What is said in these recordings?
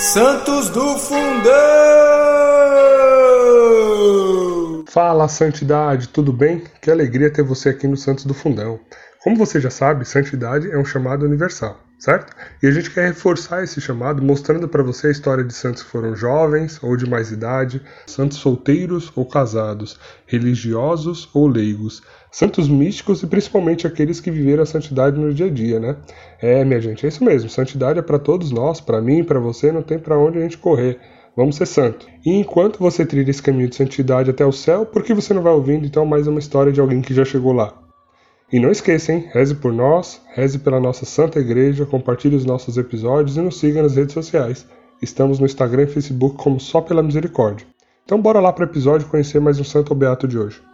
Santos do Fundão! Fala, Santidade, tudo bem? Que alegria ter você aqui no Santos do Fundão. Como você já sabe, santidade é um chamado universal, certo? E a gente quer reforçar esse chamado mostrando para você a história de santos que foram jovens ou de mais idade, santos solteiros ou casados, religiosos ou leigos, santos místicos e principalmente aqueles que viveram a santidade no dia a dia, né? É, minha gente, é isso mesmo. Santidade é para todos nós, para mim, para você, não tem para onde a gente correr. Vamos ser santo. E enquanto você trilha esse caminho de santidade até o céu, por que você não vai ouvindo então mais uma história de alguém que já chegou lá? E não esqueça, hein? Reze por nós, reze pela nossa Santa Igreja, compartilhe os nossos episódios e nos siga nas redes sociais. Estamos no Instagram e Facebook como Só Pela Misericórdia. Então bora lá para o episódio conhecer mais um santo beato de hoje.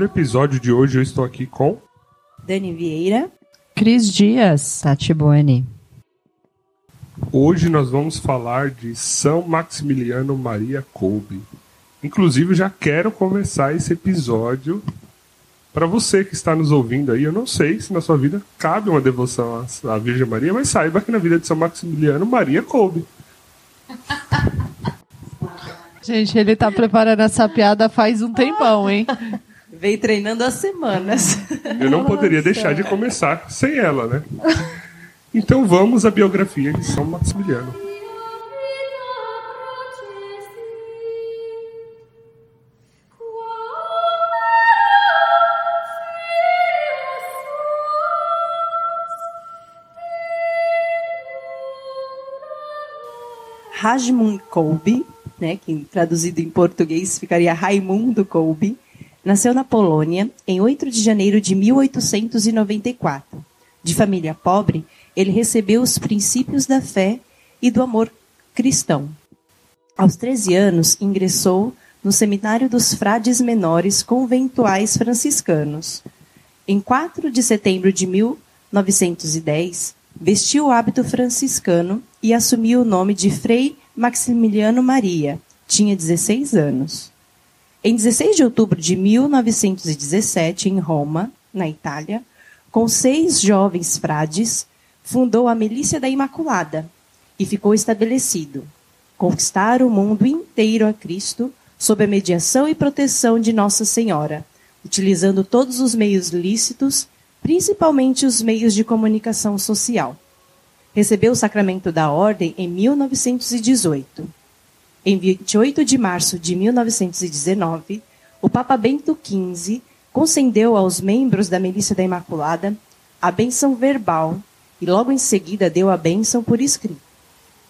Para o episódio de hoje eu estou aqui com Dani Vieira. Cris Dias. Tati Buoni. Hoje nós vamos falar de São Maximiliano Maria Kolbe. Inclusive, já quero começar esse episódio para você que está nos ouvindo aí. Eu não sei se na sua vida cabe uma devoção à Virgem Maria, mas saiba que na vida de São Maximiliano, Maria coube. Gente, ele tá preparando essa piada faz um tempão, hein? Veio treinando há semanas. Eu não poderia deixar de começar sem ela, né? Então vamos à biografia de São Maximiliano. Rajmund Kolbe, né, que traduzido em português ficaria Raimundo Kolbe, nasceu na Polônia em 8 de janeiro de 1894. De família pobre, ele recebeu os princípios da fé e do amor cristão. Aos 13 anos, ingressou no Seminário dos Frades Menores Conventuais Franciscanos. Em 4 de setembro de 1910, vestiu o hábito franciscano e assumiu o nome de Frei Maximiliano Maria. Tinha 16 anos. Em 16 de outubro de 1917, em Roma, na Itália, com seis jovens frades, fundou a Milícia da Imaculada e ficou estabelecido conquistar o mundo inteiro a Cristo sob a mediação e proteção de Nossa Senhora, utilizando todos os meios lícitos, principalmente os meios de comunicação social. Recebeu o sacramento da Ordem em 1918. Em 28 de março de 1919, o Papa Bento XV concedeu aos membros da Milícia da Imaculada a bênção verbal e logo em seguida deu a bênção por escrito.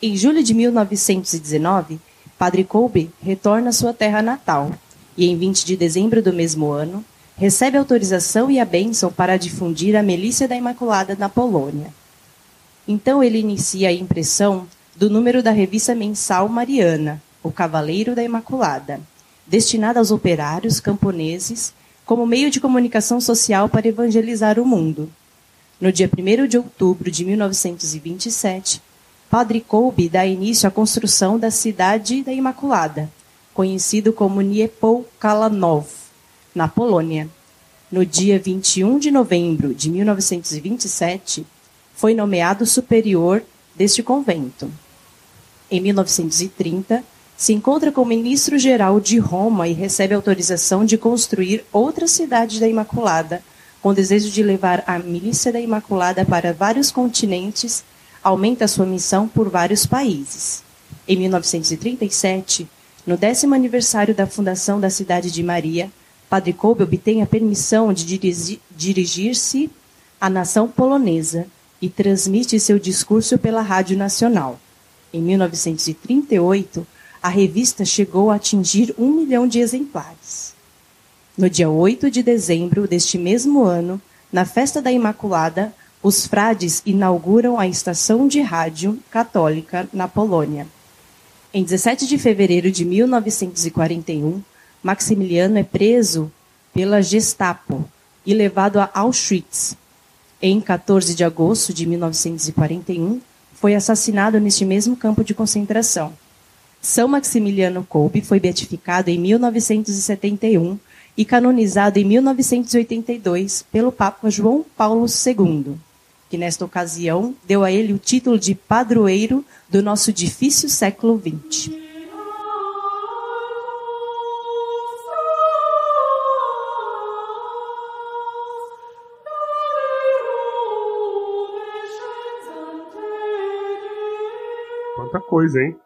Em julho de 1919, Padre Kolbe retorna à sua terra natal e, em 20 de dezembro do mesmo ano, recebe autorização e a bênção para difundir a Milícia da Imaculada na Polônia. Então ele inicia a impressão do número da revista mensal Mariana, O Cavaleiro da Imaculada, destinada aos operários camponeses como meio de comunicação social para evangelizar o mundo. No dia 1 de outubro de 1927, Padre Kolbe dá início à construção da Cidade da Imaculada, conhecido como Niepokalanów, na Polônia. No dia 21 de novembro de 1927, foi nomeado superior deste convento. Em 1930, se encontra com o ministro-geral de Roma e recebe autorização de construir outra cidade da Imaculada, com desejo de levar a milícia da Imaculada para vários continentes aumenta sua missão por vários países. Em 1937, no décimo aniversário da fundação da cidade de Maria, Padre Kolbe obtém a permissão de dirigir-se à nação polonesa e transmite seu discurso pela Rádio Nacional. Em 1938, a revista chegou a atingir um milhão de exemplares. No dia 8 de dezembro deste mesmo ano, na festa da Imaculada, os frades inauguram a estação de rádio católica na Polônia. Em 17 de fevereiro de 1941, Maximiliano é preso pela Gestapo e levado a Auschwitz. Em 14 de agosto de 1941, foi assassinado neste mesmo campo de concentração. São Maximiliano Kolbe foi beatificado em 1971 e canonizado em 1982 pelo Papa João Paulo II, que nesta ocasião deu a ele o título de padroeiro do nosso difícil século XX. Quanta coisa, hein?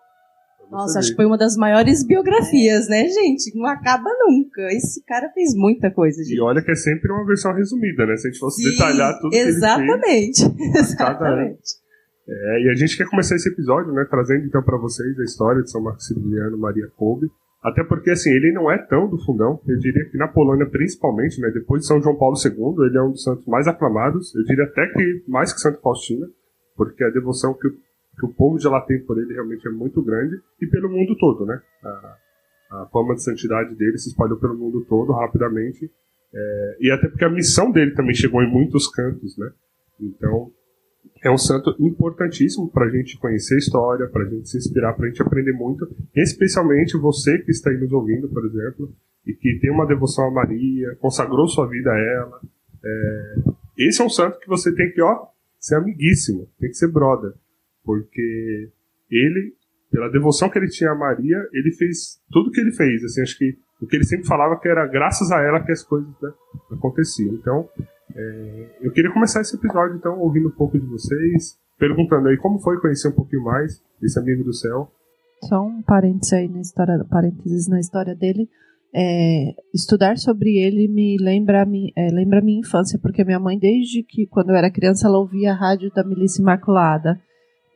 Nossa, acho que foi uma das maiores biografias, né, gente? Não acaba nunca. Esse cara fez muita coisa, gente. E olha que é sempre uma versão resumida, né? Se a gente fosse Sim, detalhar tudo exatamente, que ele fez. Exatamente. É, e a gente quer começar esse episódio, né, trazendo então para vocês a história de São Maximiliano Maria Kolbe. Até porque, assim, ele não é tão do fundão. Eu diria que na Polônia, principalmente, né, depois de São João Paulo II, ele é um dos santos mais aclamados. Eu diria até que mais que Santo Faustina, porque a devoção que o que o povo de lá tem por ele realmente é muito grande e pelo mundo todo, né? A, a fama de santidade dele se espalhou pelo mundo todo rapidamente é, e até porque a missão dele também chegou em muitos cantos, né? Então é um santo importantíssimo para a gente conhecer a história, para a gente se inspirar, para a gente aprender muito, especialmente você que está aí nos ouvindo, por exemplo, e que tem uma devoção a Maria, consagrou sua vida a ela. É, esse é um santo que você tem que, ó, ser amiguíssimo, tem que ser brother porque ele, pela devoção que ele tinha a Maria, ele fez tudo o que ele fez. Assim, acho que o que ele sempre falava que era graças a ela que as coisas né, aconteciam. Então, é, eu queria começar esse episódio então ouvindo um pouco de vocês, perguntando aí como foi conhecer um pouquinho mais desse amigo do céu. Só um parênteses aí na história, parênteses na história dele. É, estudar sobre ele me lembra minha, é, lembra minha infância, porque minha mãe, desde que quando eu era criança, ela ouvia a rádio da Milícia Imaculada.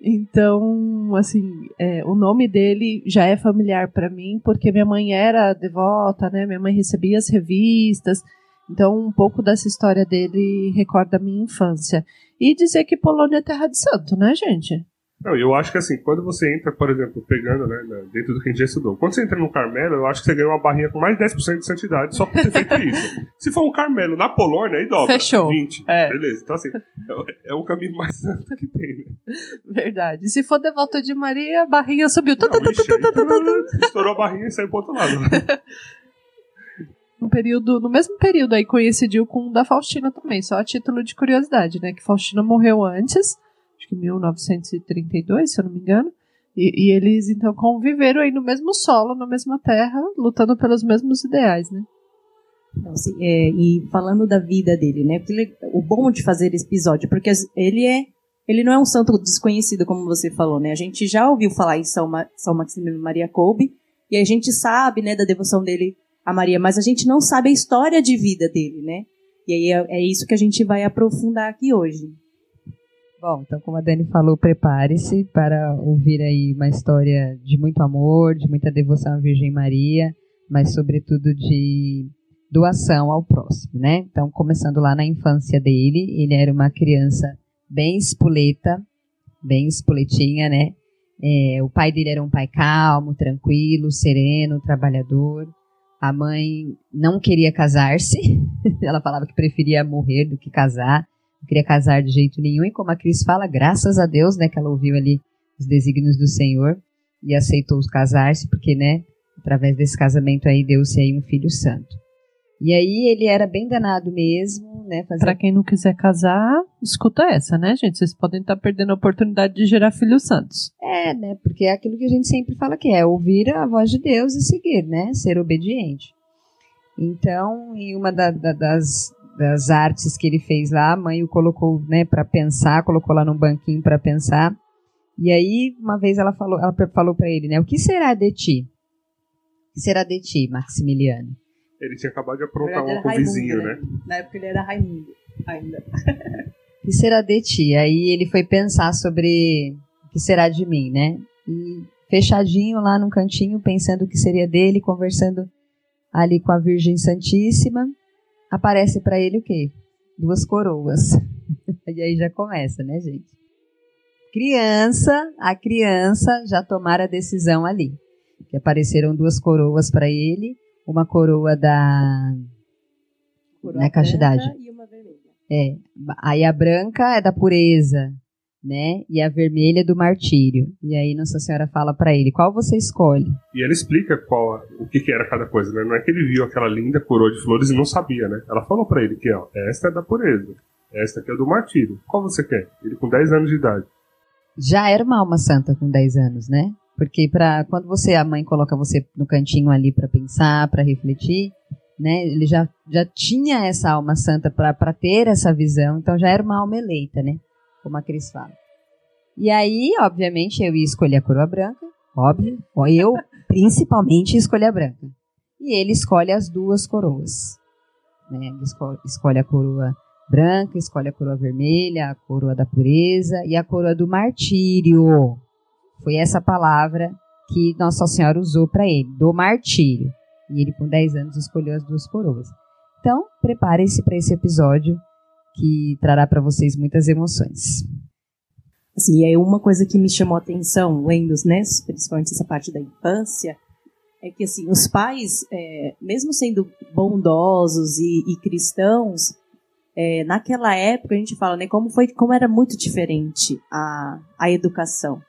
Então, assim, é, o nome dele já é familiar para mim, porque minha mãe era devota, né? Minha mãe recebia as revistas. Então, um pouco dessa história dele recorda a minha infância. E dizer que Polônia é terra de santo, né, gente? Não, eu acho que assim, quando você entra, por exemplo, pegando, né, dentro do que a gente já estudou, quando você entra no Carmelo, eu acho que você ganha uma barrinha com mais 10% de santidade só por ter feito isso. Se for um Carmelo na Polônia, aí dobra. Fechou. 20. É. Beleza. Então, assim, é, é o caminho mais santo que tem, né? Verdade. Se for devota de Maria, a barrinha subiu. Não, estourou a barrinha e saiu pro outro lado. no período, no mesmo período aí coincidiu com o da Faustina também, só a título de curiosidade, né? Que Faustina morreu antes que 1932, se eu não me engano. E, e, eles então conviveram aí no mesmo solo, na mesma terra, lutando pelos mesmos ideais, né? Então, assim, é, e falando da vida dele, né? O bom de fazer esse episódio, porque ele é ele não é um santo desconhecido, como você falou, né? A gente já ouviu falar em São, Ma, São Maximiliano Maria Kolbe, e a gente sabe, né, da devoção dele a Maria, mas a gente não sabe a história de vida dele, né? E aí é, é isso que a gente vai aprofundar aqui hoje. Bom, então como a Dani falou, prepare-se para ouvir aí uma história de muito amor, de muita devoção à Virgem Maria, mas sobretudo de doação ao próximo, né? Então, começando lá na infância dele, ele era uma criança bem espoleta, bem espoletinha, né? É, o pai dele era um pai calmo, tranquilo, sereno, trabalhador. A mãe não queria casar-se, ela falava que preferia morrer do que casar não queria casar de jeito nenhum, e como a Cris fala, graças a Deus, né, que ela ouviu ali os desígnios do Senhor e aceitou casar-se, porque, né, através desse casamento aí deu-se aí um filho santo. E aí ele era bem danado mesmo, né? Fazer... Para quem não quiser casar, escuta essa, né, gente? Vocês podem estar perdendo a oportunidade de gerar filhos santos. É, né? Porque é aquilo que a gente sempre fala que é ouvir a voz de Deus e seguir, né? Ser obediente. Então, em uma da, da, das, das artes que ele fez lá, a mãe o colocou, né, para pensar, colocou lá num banquinho para pensar. E aí, uma vez ela falou, ela falou para ele, né, o que será de ti? O que será de ti, Maximiliano? Ele tinha acabado de aprontar uma com o vizinho, né? né? Na época ele era Raimundo ainda. o que será de ti? Aí ele foi pensar sobre o que será de mim, né? E fechadinho lá num cantinho, pensando o que seria dele, conversando ali com a Virgem Santíssima aparece para ele o quê? Duas coroas. e aí já começa, né, gente? Criança, a criança já tomara a decisão ali. Que apareceram duas coroas para ele, uma coroa da coroa na castidade. E uma vermelha. É. Aí a branca é da pureza, né? E a vermelha é do martírio. E aí Nossa Senhora fala para ele, qual você escolhe? E ela explica qual o que, que, era cada coisa, né? Não é que ele viu aquela linda coroa de flores e não sabia, né? Ela falou para ele que, ó, esta é da pureza, esta aqui é do martírio. Qual você quer? Ele com 10 anos de idade. Já era uma alma santa com 10 anos, né? Porque para quando você a mãe coloca você no cantinho ali para pensar, para refletir, né? Ele já, já tinha essa alma santa para ter essa visão, então já era uma alma eleita, né? Como a Cris fala. E aí, obviamente, eu ia escolher a coroa branca, óbvio. Eu, principalmente, escolhi a branca. E ele escolhe as duas coroas. Né? Ele escolhe, escolhe a coroa branca, escolhe a coroa vermelha, a coroa da pureza e a coroa do martírio. Foi essa palavra que Nossa Senhora usou para ele, do martírio. E ele, com 10 anos, escolheu as duas coroas. Então, preparem-se para esse episódio que trará para vocês muitas emoções. Assim, é uma coisa que me chamou a atenção, lendo, né, principalmente essa parte da infância, é que assim, os pais, é, mesmo sendo bondosos e, e cristãos, é, naquela época a gente fala, né, como foi, como era muito diferente a, a educação.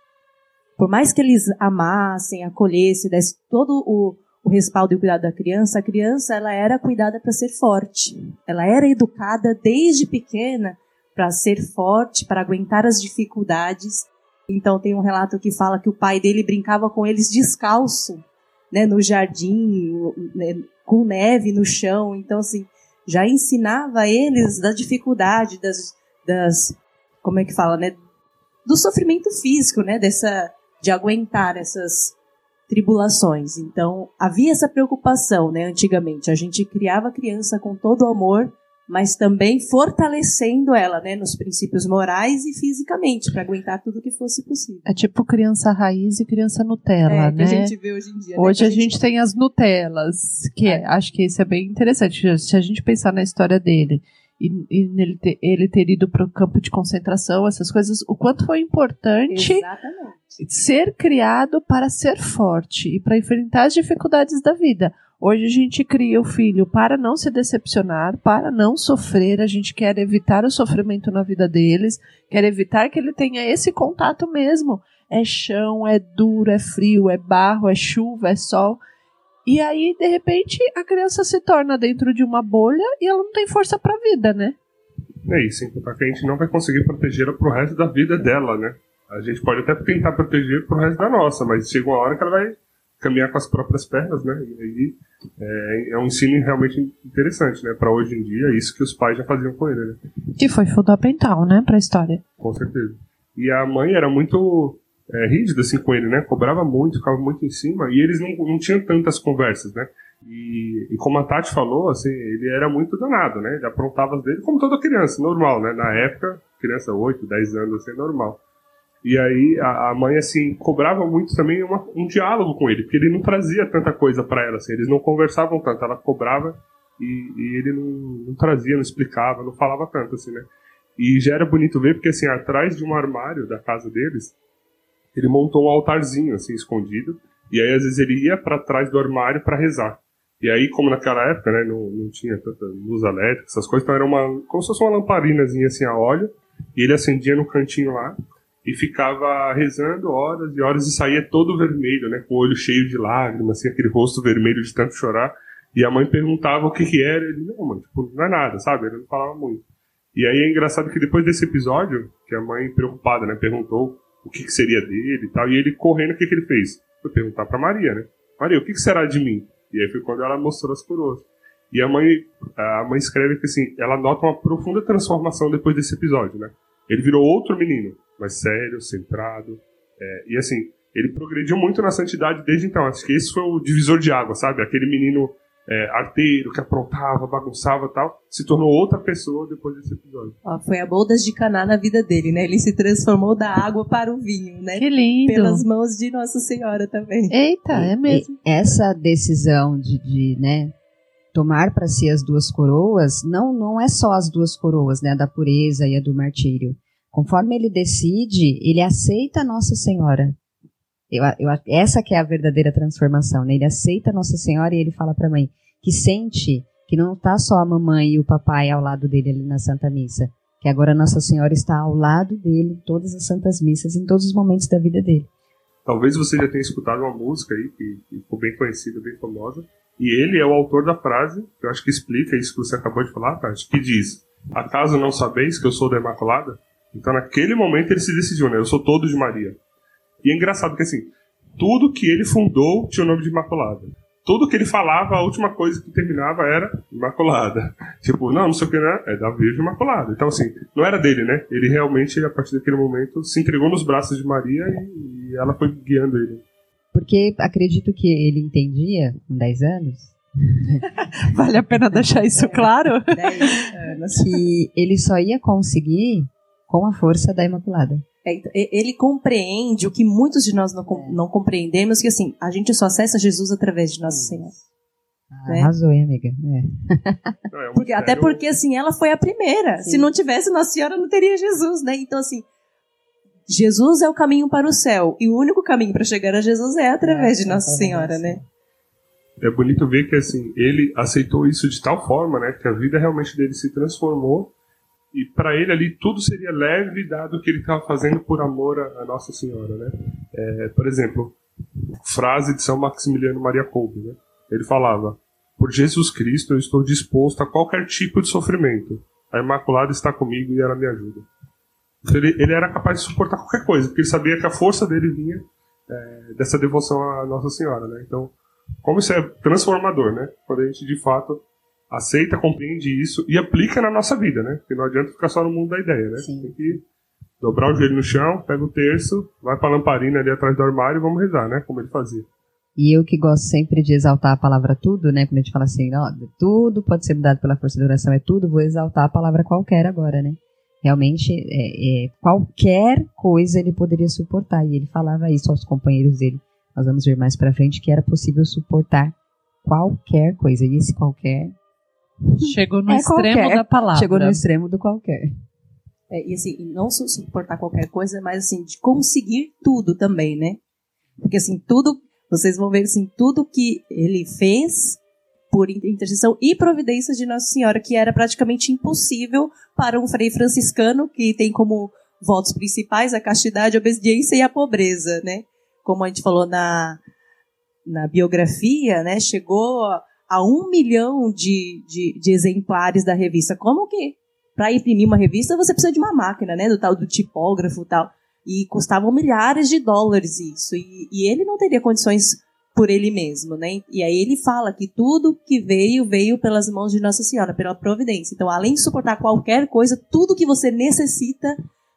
Por mais que eles amassem, acolhessem, desse todo o, o respaldo e o cuidado da criança, a criança ela era cuidada para ser forte. Ela era educada desde pequena para ser forte, para aguentar as dificuldades. Então tem um relato que fala que o pai dele brincava com eles descalço, né, no jardim, né, com neve no chão. Então assim, já ensinava eles da dificuldade das, das como é que fala, né, do sofrimento físico, né, dessa de aguentar essas tribulações. Então, havia essa preocupação, né, antigamente. A gente criava a criança com todo o amor, mas também fortalecendo ela, né, nos princípios morais e fisicamente, para aguentar tudo que fosse possível. É tipo criança raiz e criança Nutella, é, né? Que a gente vê hoje em dia. Né, hoje né? a, gente... gente... tem as Nutellas, que é. acho que isso é bem interessante. Se a gente pensar na história dele, e, e nele ter, ele ter ido para o campo de concentração, essas coisas, o quanto foi importante Exatamente. ser criado para ser forte e para enfrentar as dificuldades da vida. Hoje a gente cria o filho para não se decepcionar, para não sofrer, a gente quer evitar o sofrimento na vida deles, quer evitar que ele tenha esse contato mesmo. É chão, é duro, é frio, é barro, é chuva, é sol. E aí, de repente, a criança se torna dentro de uma bolha e ela não tem força para a vida, né? É isso, sem contar que a gente não vai conseguir protegê-la pro resto da vida dela, né? A gente pode até tentar proteger pro resto da nossa, mas chega uma hora que ela vai caminhar com as próprias pernas, né? E aí é, é um ensino realmente interessante, né? Para hoje em dia, é isso que os pais já faziam com ele, né? Que foi fundamental, né, para a história. Com certeza. E a mãe era muito é, rígido assim com ele, né? Cobrava muito, ficava muito em cima e eles não, não tinham tantas conversas, né? E, e, como a Tati falou, assim, ele era muito danado, né? Ele aprontava as dele como toda criança, normal, né? Na época, criança 8, 10 anos, assim, normal. E aí a, a mãe, assim, cobrava muito também uma, um diálogo com ele, porque ele não trazia tanta coisa para ela, assim, eles não conversavam tanto, ela cobrava e, e ele não, não, trazia, não explicava, não falava tanto, assim, né? E já era bonito ver, porque assim, atrás de um armário da casa deles, ele montou um altarzinho assim escondido e aí às vezes ele ia para trás do armário para rezar. E aí, como naquela época, né, não, não tinha tanta luz elétrica, essas coisas, então era uma como se fosse uma lamparinazinha assim a óleo, e ele acendia no cantinho lá e ficava rezando horas e horas e saía todo vermelho, né, com o olho cheio de lágrimas, assim, aquele rosto vermelho de tanto chorar. E a mãe perguntava o que que era, ele não, mano, tipo, não é nada, sabe? Ele não falava muito. E aí é engraçado que depois desse episódio, que a mãe preocupada, né, perguntou o que, que seria dele e tal. E ele correndo, o que, que ele fez? Foi perguntar para Maria, né? Maria, o que, que será de mim? E aí foi quando ela mostrou as coroas. E a mãe, a mãe escreve que assim, ela nota uma profunda transformação depois desse episódio, né? Ele virou outro menino, mais sério, centrado. É, e assim, ele progrediu muito na santidade desde então. Acho que esse foi o divisor de água, sabe? Aquele menino é, arteiro, que aprontava, bagunçava e tal, se tornou outra pessoa depois desse episódio. Ó, foi a bodas de Caná na vida dele, né? Ele se transformou da água para o vinho, né? Que lindo! Pelas mãos de Nossa Senhora também. Eita, é mesmo. essa decisão de, de né, tomar para si as duas coroas, não, não é só as duas coroas, né? A da pureza e a do martírio. Conforme ele decide, ele aceita Nossa Senhora. Eu, eu, essa que é a verdadeira transformação, né? Ele aceita Nossa Senhora e ele fala para a mãe que sente que não está só a mamãe e o papai ao lado dele ali na Santa Missa, que agora Nossa Senhora está ao lado dele em todas as santas missas, em todos os momentos da vida dele. Talvez você já tenha escutado uma música aí que, ficou bem conhecida, bem famosa, e ele é o autor da frase, que eu acho que explica isso que você acabou de falar, Tati, que diz: Acaso não sabeis que eu sou da Imaculada? Então, naquele momento, ele se decidiu, né? Eu sou todo de Maria. E é engraçado que, assim, tudo que ele fundou tinha o nome de Imaculada tudo que ele falava, a última coisa que terminava era Imaculada. Tipo, não, não sei o que, né? É da Virgem Imaculada. Então, assim, não era dele, né? Ele realmente, a partir daquele momento, se entregou nos braços de Maria e, e ela foi guiando ele. Porque acredito que ele entendia, com 10 anos, vale a pena deixar isso claro? 10 anos. Que ele só ia conseguir com a força da Imaculada. É, então, ele compreende o que muitos de nós não, é. não compreendemos, que assim, a gente só acessa Jesus através de Nossa Senhora. Ah, né? Arrasou, hein, amiga? É. é porque, até porque, assim, ela foi a primeira. Sim. Se não tivesse Nossa Senhora, não teria Jesus, né? Então, assim, Jesus é o caminho para o céu. E o único caminho para chegar a Jesus é através é, de Nossa Senhora, né? É bonito ver que, assim, ele aceitou isso de tal forma, né? Que a vida realmente dele se transformou e para ele ali tudo seria leve, dado que ele estava fazendo por amor a, Nossa Senhora, né? É, por exemplo, frase de São Maximiliano Maria Kolbe, né? Ele falava: Por Jesus Cristo eu estou disposto a qualquer tipo de sofrimento. A Imaculada está comigo e ela me ajuda. Então, ele, ele era capaz de suportar qualquer coisa, porque ele sabia que a força dele vinha é, dessa devoção à Nossa Senhora, né? Então, como isso é transformador, né? Quando a gente de fato aceita, compreende isso e aplica na nossa vida, né? Porque não adianta ficar só no mundo da ideia, né? Sim. Tem que dobrar o joelho no chão, pega o terço, vai pra lamparina ali atrás do armário e vamos rezar, né? Como ele fazia. E eu que gosto sempre de exaltar a palavra tudo, né? Quando a gente fala assim, ó, tudo pode ser mudado pela força da oração, é tudo, vou exaltar a palavra qualquer agora, né? Realmente, é, é, qualquer coisa ele poderia suportar. E ele falava isso aos companheiros dele. Nós vamos ver mais pra frente que era possível suportar qualquer coisa. E esse qualquer Chegou no é extremo qualquer. da palavra. Chegou no extremo do qualquer. É, e assim, não suportar qualquer coisa, mas assim, de conseguir tudo também, né? Porque assim, tudo, vocês vão ver assim, tudo que ele fez por intercessão e providência de Nossa Senhora, que era praticamente impossível para um frei franciscano que tem como votos principais a castidade, a obediência e a pobreza, né? Como a gente falou na, na biografia, né? Chegou a um milhão de, de, de exemplares da revista. Como que para imprimir uma revista você precisa de uma máquina, né? Do tal do tipógrafo tal. E custavam milhares de dólares isso. E, e, ele não teria condições por ele mesmo, né? E aí ele fala que tudo que veio, veio pelas mãos de Nossa Senhora, pela providência. Então, além de suportar qualquer coisa, tudo que você necessita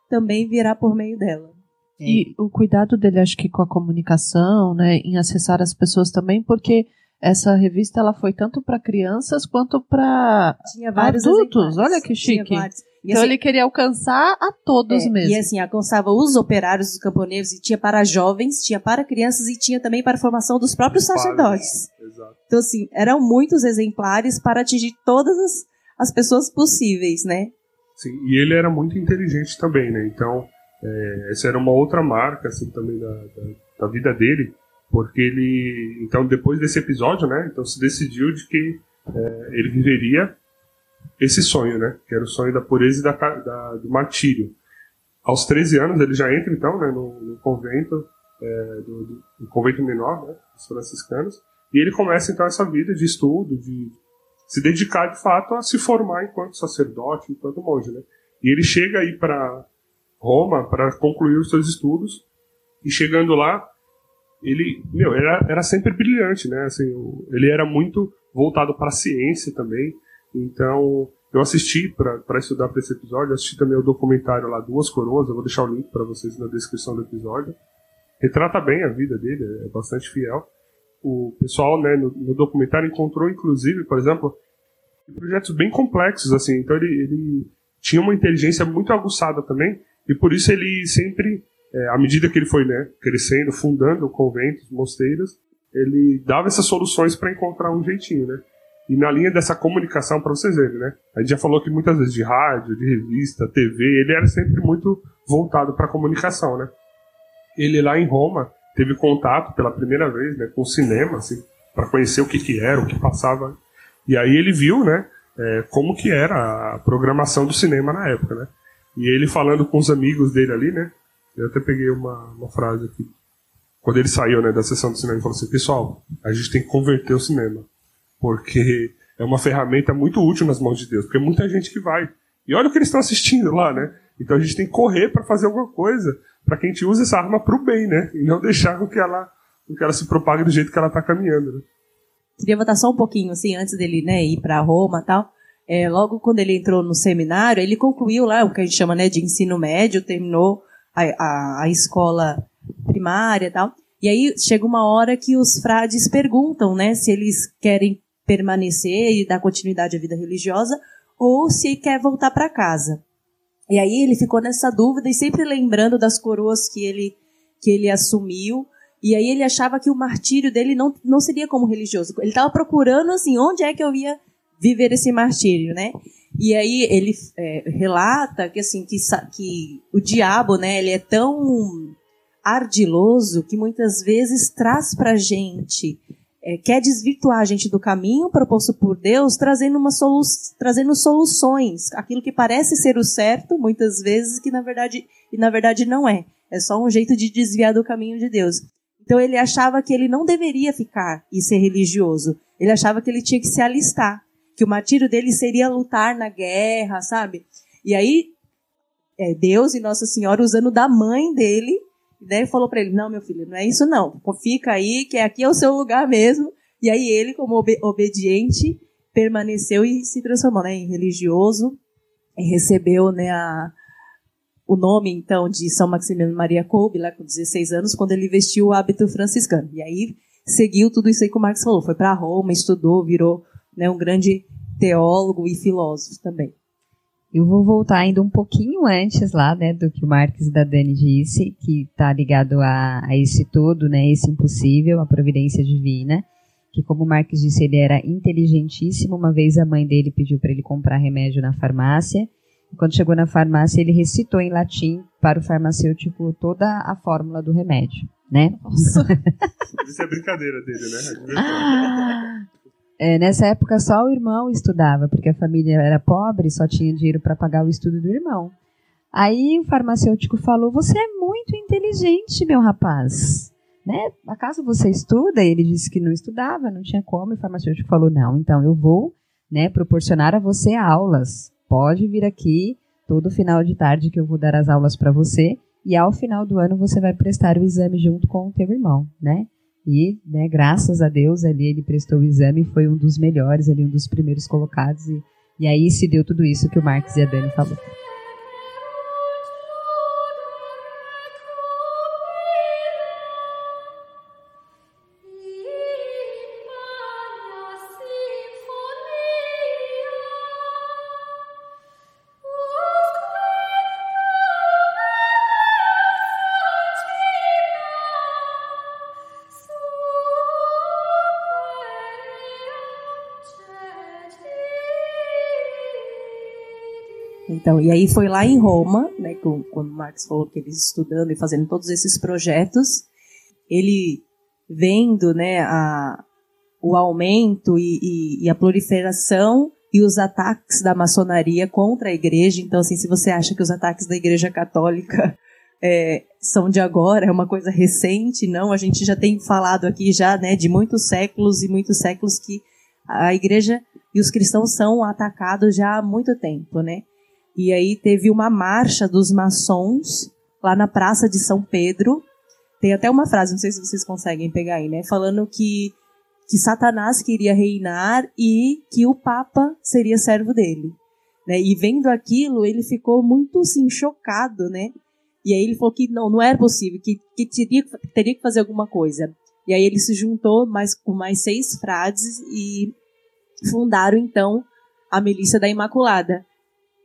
também virá por meio dela. E o cuidado dele, acho que com a comunicação, né? Em acessar as pessoas também, porque essa revista ela foi tanto para crianças quanto para adultos. Olha que chique. Então assim, ele queria alcançar a todos é, mesmo. E assim, alcançava os operários, os camponeses, e tinha para jovens, tinha para crianças e tinha também para a formação dos próprios sacerdotes. Então assim, eram muitos exemplares para atingir todas as, as pessoas possíveis, né? Sim, e ele era muito inteligente também, né? Então, é, essa era uma outra marca assim também da, da, da vida dele, porque ele então depois desse episódio né então se decidiu de que é, ele viveria esse sonho né que era o sonho da pureza e da, da do martírio. Aos 13 anos ele já entra então né, no, no convento é, do, do, do, convento menor né, dos franciscanos e ele começa então essa vida de estudo de se dedicar de fato a se formar enquanto sacerdote enquanto monge né. E ele chega aí para Roma para concluir os seus estudos e chegando lá ele, meu, era, era sempre brilhante, né? Assim, ele era muito voltado para a ciência também. Então, eu assisti para estudar para esse episódio, assisti também o documentário lá, Duas Coroas, eu vou deixar o link para vocês na descrição do episódio. Retrata bem a vida dele, é bastante fiel. O pessoal, né, no, no documentário encontrou, inclusive, por exemplo, projetos bem complexos, assim. Então, ele, ele tinha uma inteligência muito aguçada também, e por isso ele sempre é, à medida que ele foi né, crescendo, fundando conventos, mosteiros, ele dava essas soluções para encontrar um jeitinho, né? E na linha dessa comunicação, para vocês verem, né? A gente já falou que muitas vezes de rádio, de revista, TV, ele era sempre muito voltado para a comunicação, né? Ele lá em Roma teve contato pela primeira vez né, com o cinema, assim, para conhecer o que, que era, o que passava. E aí ele viu, né, é, como que era a programação do cinema na época, né? E ele falando com os amigos dele ali, né? Eu até peguei uma, uma frase aqui. Quando ele saiu né, da sessão do cinema, ele falou assim: Pessoal, a gente tem que converter o cinema. Porque é uma ferramenta muito útil nas mãos de Deus. Porque é muita gente que vai. E olha o que eles estão assistindo lá, né? Então a gente tem que correr para fazer alguma coisa. para que a gente use essa arma para o bem, né? E não deixar com que ela, com que ela se propague do jeito que ela está caminhando. Né? Queria voltar só um pouquinho, assim, antes dele né, ir para Roma e tal. É, logo quando ele entrou no seminário, ele concluiu lá o que a gente chama né, de ensino médio, terminou a, a, a escola primária e tal. E aí chega uma hora que os frades perguntam, né, se eles querem permanecer e dar continuidade à vida religiosa ou se quer voltar para casa. E aí ele ficou nessa dúvida e sempre lembrando das coroas que ele que ele assumiu. E aí ele achava que o martírio dele não, não seria como religioso. Ele estava procurando assim, onde é que eu ia viver esse martírio, né? E aí ele é, relata que assim que, que o diabo, né, ele é tão ardiloso que muitas vezes traz para gente é, quer desvirtuar a gente do caminho proposto por Deus, trazendo uma solu trazendo soluções, aquilo que parece ser o certo, muitas vezes que na verdade e na verdade não é. É só um jeito de desviar do caminho de Deus. Então ele achava que ele não deveria ficar e ser religioso. Ele achava que ele tinha que se alistar que o martírio dele seria lutar na guerra, sabe? E aí, é, Deus e Nossa Senhora, usando da mãe dele, né, falou para ele: Não, meu filho, não é isso não. Fica aí, que aqui é o seu lugar mesmo. E aí ele, como ob obediente, permaneceu e se transformou né, em religioso. E recebeu né, a, o nome, então, de São Maximiliano Maria Kolbe, lá com 16 anos, quando ele vestiu o hábito franciscano. E aí seguiu tudo isso aí que o Marx falou. Foi para Roma, estudou, virou né, um grande teólogo e filósofo também. Eu vou voltar ainda um pouquinho antes lá, né, do que o Marx da Dani disse, que está ligado a, a, esse todo, né, esse impossível, a providência divina, que como o Marx disse, ele era inteligentíssimo. Uma vez a mãe dele pediu para ele comprar remédio na farmácia. E quando chegou na farmácia, ele recitou em latim para o farmacêutico toda a fórmula do remédio, né? Nossa. Isso é brincadeira dele, né? É é, nessa época só o irmão estudava, porque a família era pobre, só tinha dinheiro para pagar o estudo do irmão. Aí o farmacêutico falou: Você é muito inteligente, meu rapaz. Né? Acaso você estuda? Ele disse que não estudava, não tinha como. E o farmacêutico falou: Não, então eu vou né, proporcionar a você aulas. Pode vir aqui todo final de tarde que eu vou dar as aulas para você. E ao final do ano você vai prestar o exame junto com o teu irmão, né? E, né, graças a Deus, ali ele prestou o exame, foi um dos melhores, ali um dos primeiros colocados. E, e aí se deu tudo isso que o Marcos e a Dani falou. Então, e aí foi lá em Roma, né, quando Marx falou que eles estudando e fazendo todos esses projetos, ele vendo, né, a, o aumento e, e, e, a proliferação e os ataques da maçonaria contra a igreja. Então, assim, se você acha que os ataques da igreja católica é, são de agora, é uma coisa recente, não, a gente já tem falado aqui já, né, de muitos séculos e muitos séculos que a igreja e os cristãos são atacados já há muito tempo, né? E aí teve uma marcha dos maçons lá na Praça de São Pedro. Tem até uma frase, não sei se vocês conseguem pegar aí, né? Falando que, que Satanás queria reinar e que o Papa seria servo dele. Né? E vendo aquilo, ele ficou muito assim, chocado, né? E aí ele falou que não, não era possível, que, que teria, teria que fazer alguma coisa. E aí ele se juntou mais, com mais seis frades e fundaram então a Milícia da Imaculada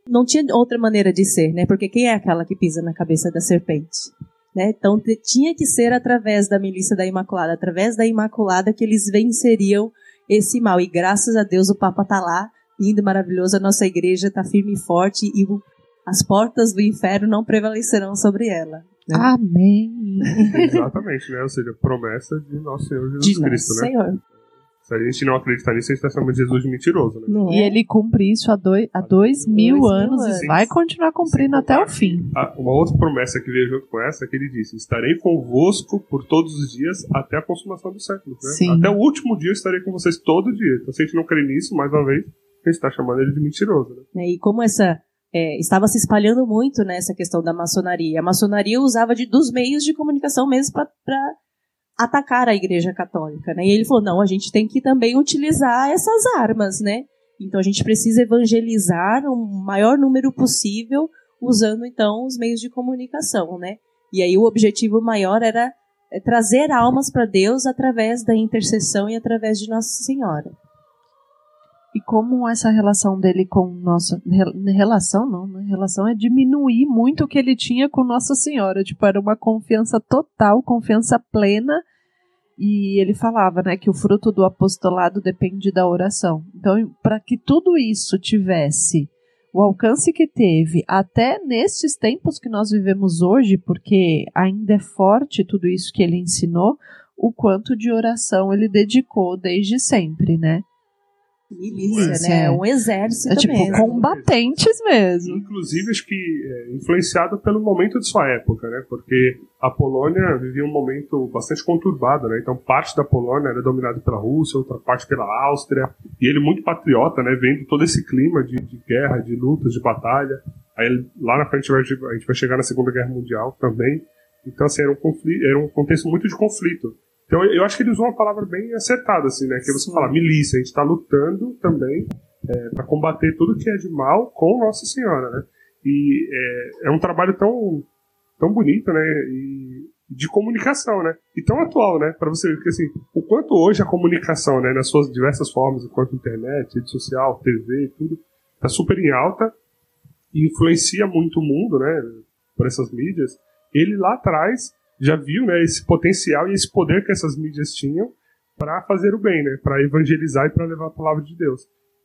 não tinha outra maneira de ser, né? Porque quem é aquela que pisa na cabeça da serpente? Né? Então tinha que ser através da milícia da Imaculada, através da Imaculada que eles venceriam esse mal. E graças a Deus o Papa está lá, lindo, maravilhoso, a nossa igreja está firme e forte e o, as portas do inferno não prevalecerão sobre ela. Né? Amém. Exatamente, né? Ou seja, promessa de nosso Senhor Jesus de Cristo, nosso né? Senhor. Se a gente não acreditar nisso, a gente está chamando Jesus de mentiroso, né? Não e é? ele cumpre isso há dois, há dois, dois mil, mil anos, anos e vai continuar cumprindo até o fim. Uma outra promessa que veio junto com essa é que ele disse: Estarei convosco por todos os dias até a consumação do século. Né? Até o último dia eu estarei com vocês todo dia. Então, se a gente não crê nisso, mais uma vez, a gente está chamando ele de mentiroso. Né? É, e como essa é, estava se espalhando muito nessa questão da maçonaria. A maçonaria usava de, dos meios de comunicação mesmo para atacar a Igreja Católica, né? E ele falou: não, a gente tem que também utilizar essas armas, né? Então a gente precisa evangelizar o maior número possível usando então os meios de comunicação, né? E aí o objetivo maior era é, trazer almas para Deus através da intercessão e através de Nossa Senhora. E como essa relação dele com nossa relação não, né? Relação é diminuir muito o que ele tinha com Nossa Senhora, tipo, era uma confiança total, confiança plena. E ele falava, né, que o fruto do apostolado depende da oração. Então, para que tudo isso tivesse o alcance que teve até nestes tempos que nós vivemos hoje, porque ainda é forte tudo isso que ele ensinou, o quanto de oração ele dedicou desde sempre, né? Milícia, né? É um exército é, tipo, mesmo. combatentes mesmo. Inclusive, acho que é, influenciado pelo momento de sua época, né? Porque a Polônia vivia um momento bastante conturbado, né? Então, parte da Polônia era dominada pela Rússia, outra parte pela Áustria. E ele muito patriota, né? Vendo todo esse clima de, de guerra, de lutas, de batalha. Aí lá na frente a gente vai chegar na Segunda Guerra Mundial também. Então, assim, era um, conflito, era um contexto muito de conflito. Então eu acho que ele usou uma palavra bem acertada, assim, né? Que você fala milícia, a gente está lutando também é, para combater tudo que é de mal com Nossa Senhora, né? E é, é, um trabalho tão, tão bonito, né? E de comunicação, né? E tão atual, né? Para você ver que assim, o quanto hoje a comunicação, né, nas suas diversas formas, enquanto internet, rede social, TV, tudo, tá super em alta e influencia muito o mundo, né? Por essas mídias. Ele lá atrás já viu né, esse potencial e esse poder que essas mídias tinham para fazer o bem, né, para evangelizar e para levar a palavra de Deus.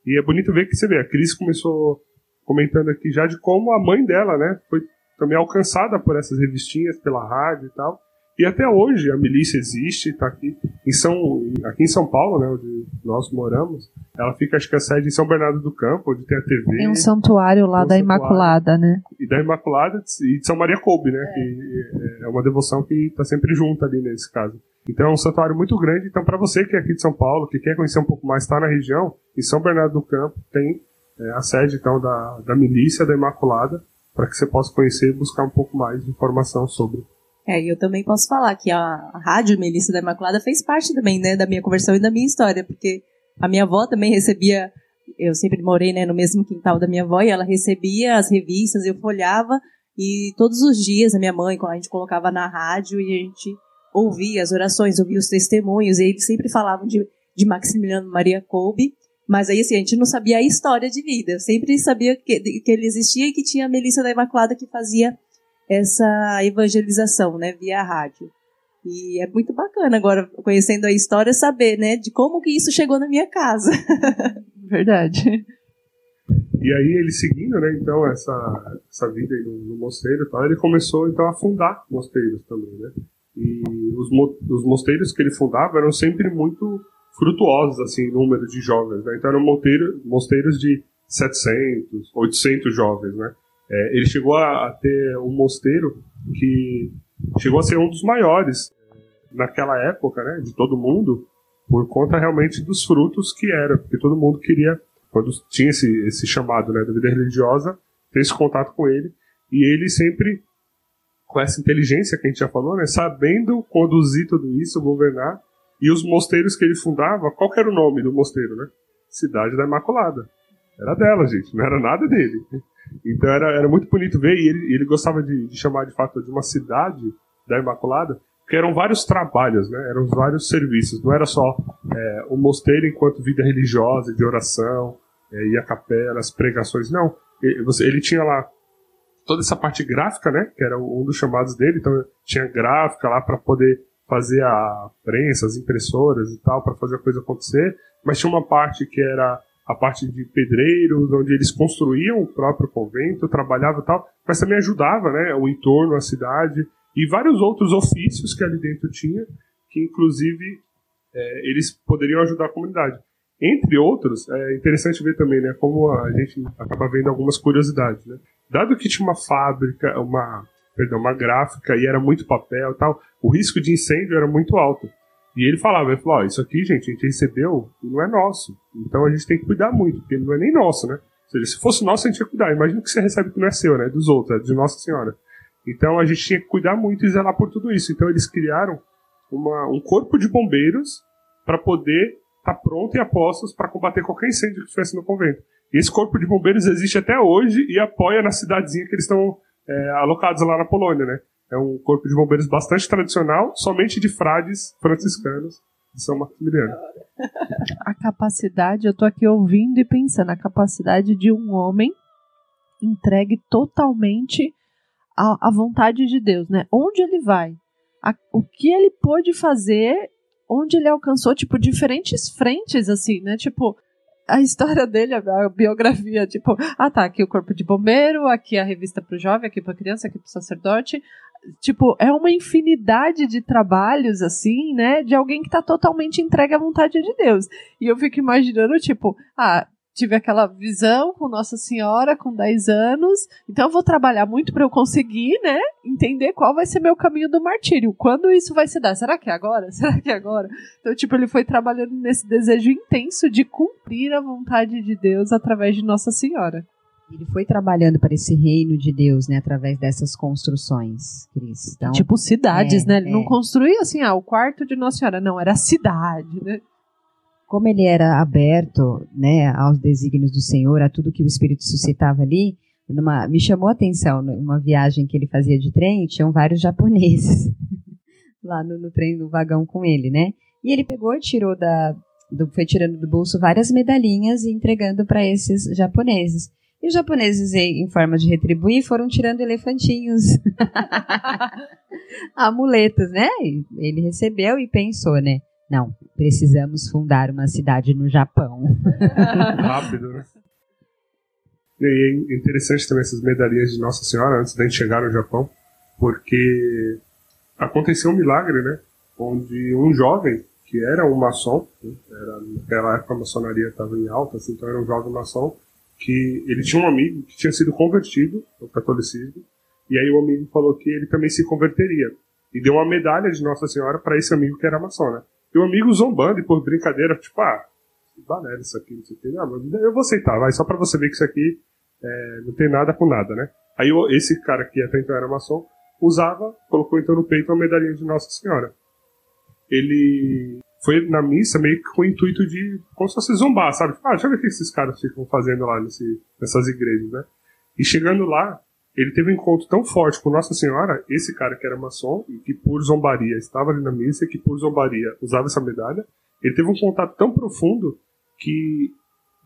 E é bonito ver que você vê, a Cris começou comentando aqui já de como a mãe dela, né, foi também alcançada por essas revistinhas, pela rádio e tal. E até hoje a milícia existe, está aqui em São, aqui em São Paulo, né, onde nós moramos. Ela fica, acho que a sede em São Bernardo do Campo, onde tem a TV. Tem um santuário lá um da santuário, Imaculada, né? E da Imaculada e de São Maria Coube, né? É. Que é uma devoção que está sempre junto ali nesse caso. Então é um santuário muito grande. Então, para você que é aqui de São Paulo, que quer conhecer um pouco mais, está na região, em São Bernardo do Campo tem é, a sede então da, da milícia da Imaculada, para que você possa conhecer e buscar um pouco mais de informação sobre. É, eu também posso falar que a, a Rádio Melissa da Imaculada fez parte também, né, da minha conversão e da minha história, porque a minha avó também recebia, eu sempre morei, né, no mesmo quintal da minha avó, e ela recebia as revistas, eu folhava, e todos os dias a minha mãe, a gente colocava na rádio e a gente ouvia as orações, ouvia os testemunhos, e eles sempre falavam de, de Maximiliano Maria Kolbe, mas aí assim, a gente não sabia a história de vida, eu sempre sabia que, que ele existia e que tinha a Melissa da Imaculada que fazia essa evangelização, né, via rádio. E é muito bacana agora, conhecendo a história, saber, né, de como que isso chegou na minha casa. Verdade. E aí ele seguindo, né, então, essa, essa vida aí no, no mosteiro tal, ele começou, então, a fundar mosteiros também, né. E os, os mosteiros que ele fundava eram sempre muito frutuosos, assim, em número de jovens, né. Então eram mosteiros, mosteiros de 700, 800 jovens, né. É, ele chegou a, a, ter um mosteiro que chegou a ser um dos maiores é, naquela época, né, de todo mundo, por conta realmente dos frutos que era, porque todo mundo queria, quando tinha esse, esse chamado né, da vida religiosa, ter esse contato com ele, e ele sempre, com essa inteligência que a gente já falou, né, sabendo conduzir tudo isso, governar, e os mosteiros que ele fundava, qual era o nome do mosteiro, né? Cidade da Imaculada. Era dela, gente, não era nada dele. Então era, era muito bonito ver, e ele, ele gostava de, de chamar de fato de uma cidade da Imaculada, porque eram vários trabalhos, né? eram vários serviços, não era só é, o mosteiro enquanto vida religiosa, de oração, é, e a capela, as pregações, não. Ele, ele tinha lá toda essa parte gráfica, né? Que era um dos chamados dele, então tinha gráfica lá para poder fazer a prensa, as impressoras e tal, para fazer a coisa acontecer, mas tinha uma parte que era a parte de pedreiros, onde eles construíam o próprio convento, trabalhavam e tal, mas também ajudava né, o entorno, a cidade, e vários outros ofícios que ali dentro tinha, que inclusive é, eles poderiam ajudar a comunidade. Entre outros, é interessante ver também, né, como a gente acaba vendo algumas curiosidades, né? Dado que tinha uma fábrica, uma, perdão, uma gráfica e era muito papel e tal, o risco de incêndio era muito alto. E ele falava, ele falou, oh, isso aqui, gente, a gente recebeu e não é nosso. Então a gente tem que cuidar muito, porque não é nem nosso, né? Ou seja, se fosse nosso, a gente ia cuidar. Imagina que você recebe que não é seu, né? Dos outros, é de Nossa Senhora. Então a gente tinha que cuidar muito e zelar por tudo isso. Então eles criaram uma, um corpo de bombeiros para poder estar tá pronto e a postos para combater qualquer incêndio que estivesse no convento. E esse corpo de bombeiros existe até hoje e apoia na cidadezinha que eles estão é, alocados lá na Polônia, né? É um corpo de bombeiros bastante tradicional, somente de frades franciscanos de São Maximiliano. A capacidade, eu tô aqui ouvindo e pensando, a capacidade de um homem entregue totalmente à, à vontade de Deus, né? Onde ele vai, a, o que ele pôde fazer, onde ele alcançou, tipo, diferentes frentes, assim, né? Tipo, a história dele, a biografia, tipo, ah tá, aqui o corpo de bombeiro, aqui a revista para o jovem, aqui para criança, aqui para o sacerdote. Tipo, é uma infinidade de trabalhos, assim, né, de alguém que está totalmente entregue à vontade de Deus. E eu fico imaginando, tipo, ah, tive aquela visão com Nossa Senhora com 10 anos, então eu vou trabalhar muito para eu conseguir, né, entender qual vai ser meu caminho do martírio. Quando isso vai se dar? Será que é agora? Será que é agora? Então, tipo, ele foi trabalhando nesse desejo intenso de cumprir a vontade de Deus através de Nossa Senhora. Ele foi trabalhando para esse reino de Deus, né, através dessas construções, Cris. Então, tipo cidades, é, né? Ele é. não construía assim, ah, o quarto de Nossa Senhora, não, era a cidade, né? como ele era aberto né, aos desígnios do Senhor, a tudo que o Espírito suscitava ali, numa, me chamou a atenção, numa viagem que ele fazia de trem, tinham vários japoneses lá no, no trem, no vagão com ele, né? E ele pegou e tirou da, do, foi tirando do bolso várias medalhinhas e entregando para esses japoneses. E os japoneses, em forma de retribuir, foram tirando elefantinhos, amuletos, né? Ele recebeu e pensou, né? Não, precisamos fundar uma cidade no Japão. Rápido, né? E é interessante também essas medalhinhas de Nossa Senhora antes da gente chegar no Japão, porque aconteceu um milagre, né? Onde um jovem, que era um maçom, né? era, naquela época a maçonaria estava em alta, assim, então era um jovem maçom, que ele tinha um amigo que tinha sido convertido ao catolicismo, e aí o amigo falou que ele também se converteria. E deu uma medalha de Nossa Senhora para esse amigo que era maçom, né? E o amigo zombando e por brincadeira, tipo, ah, banera isso aqui, não sei o que. Não, mas eu vou aceitar, vai, só pra você ver que isso aqui é, não tem nada com nada, né? Aí esse cara que até então era maçom, usava, colocou então no peito uma medalhinha de Nossa Senhora. Ele foi na missa meio que com o intuito de, como se fosse zombar, sabe? Ah, deixa eu ver o que esses caras ficam fazendo lá nesse, nessas igrejas, né? E chegando lá, ele teve um encontro tão forte com Nossa Senhora, esse cara que era maçom, e que por zombaria estava ali na missa, que por zombaria usava essa medalha, ele teve um contato tão profundo que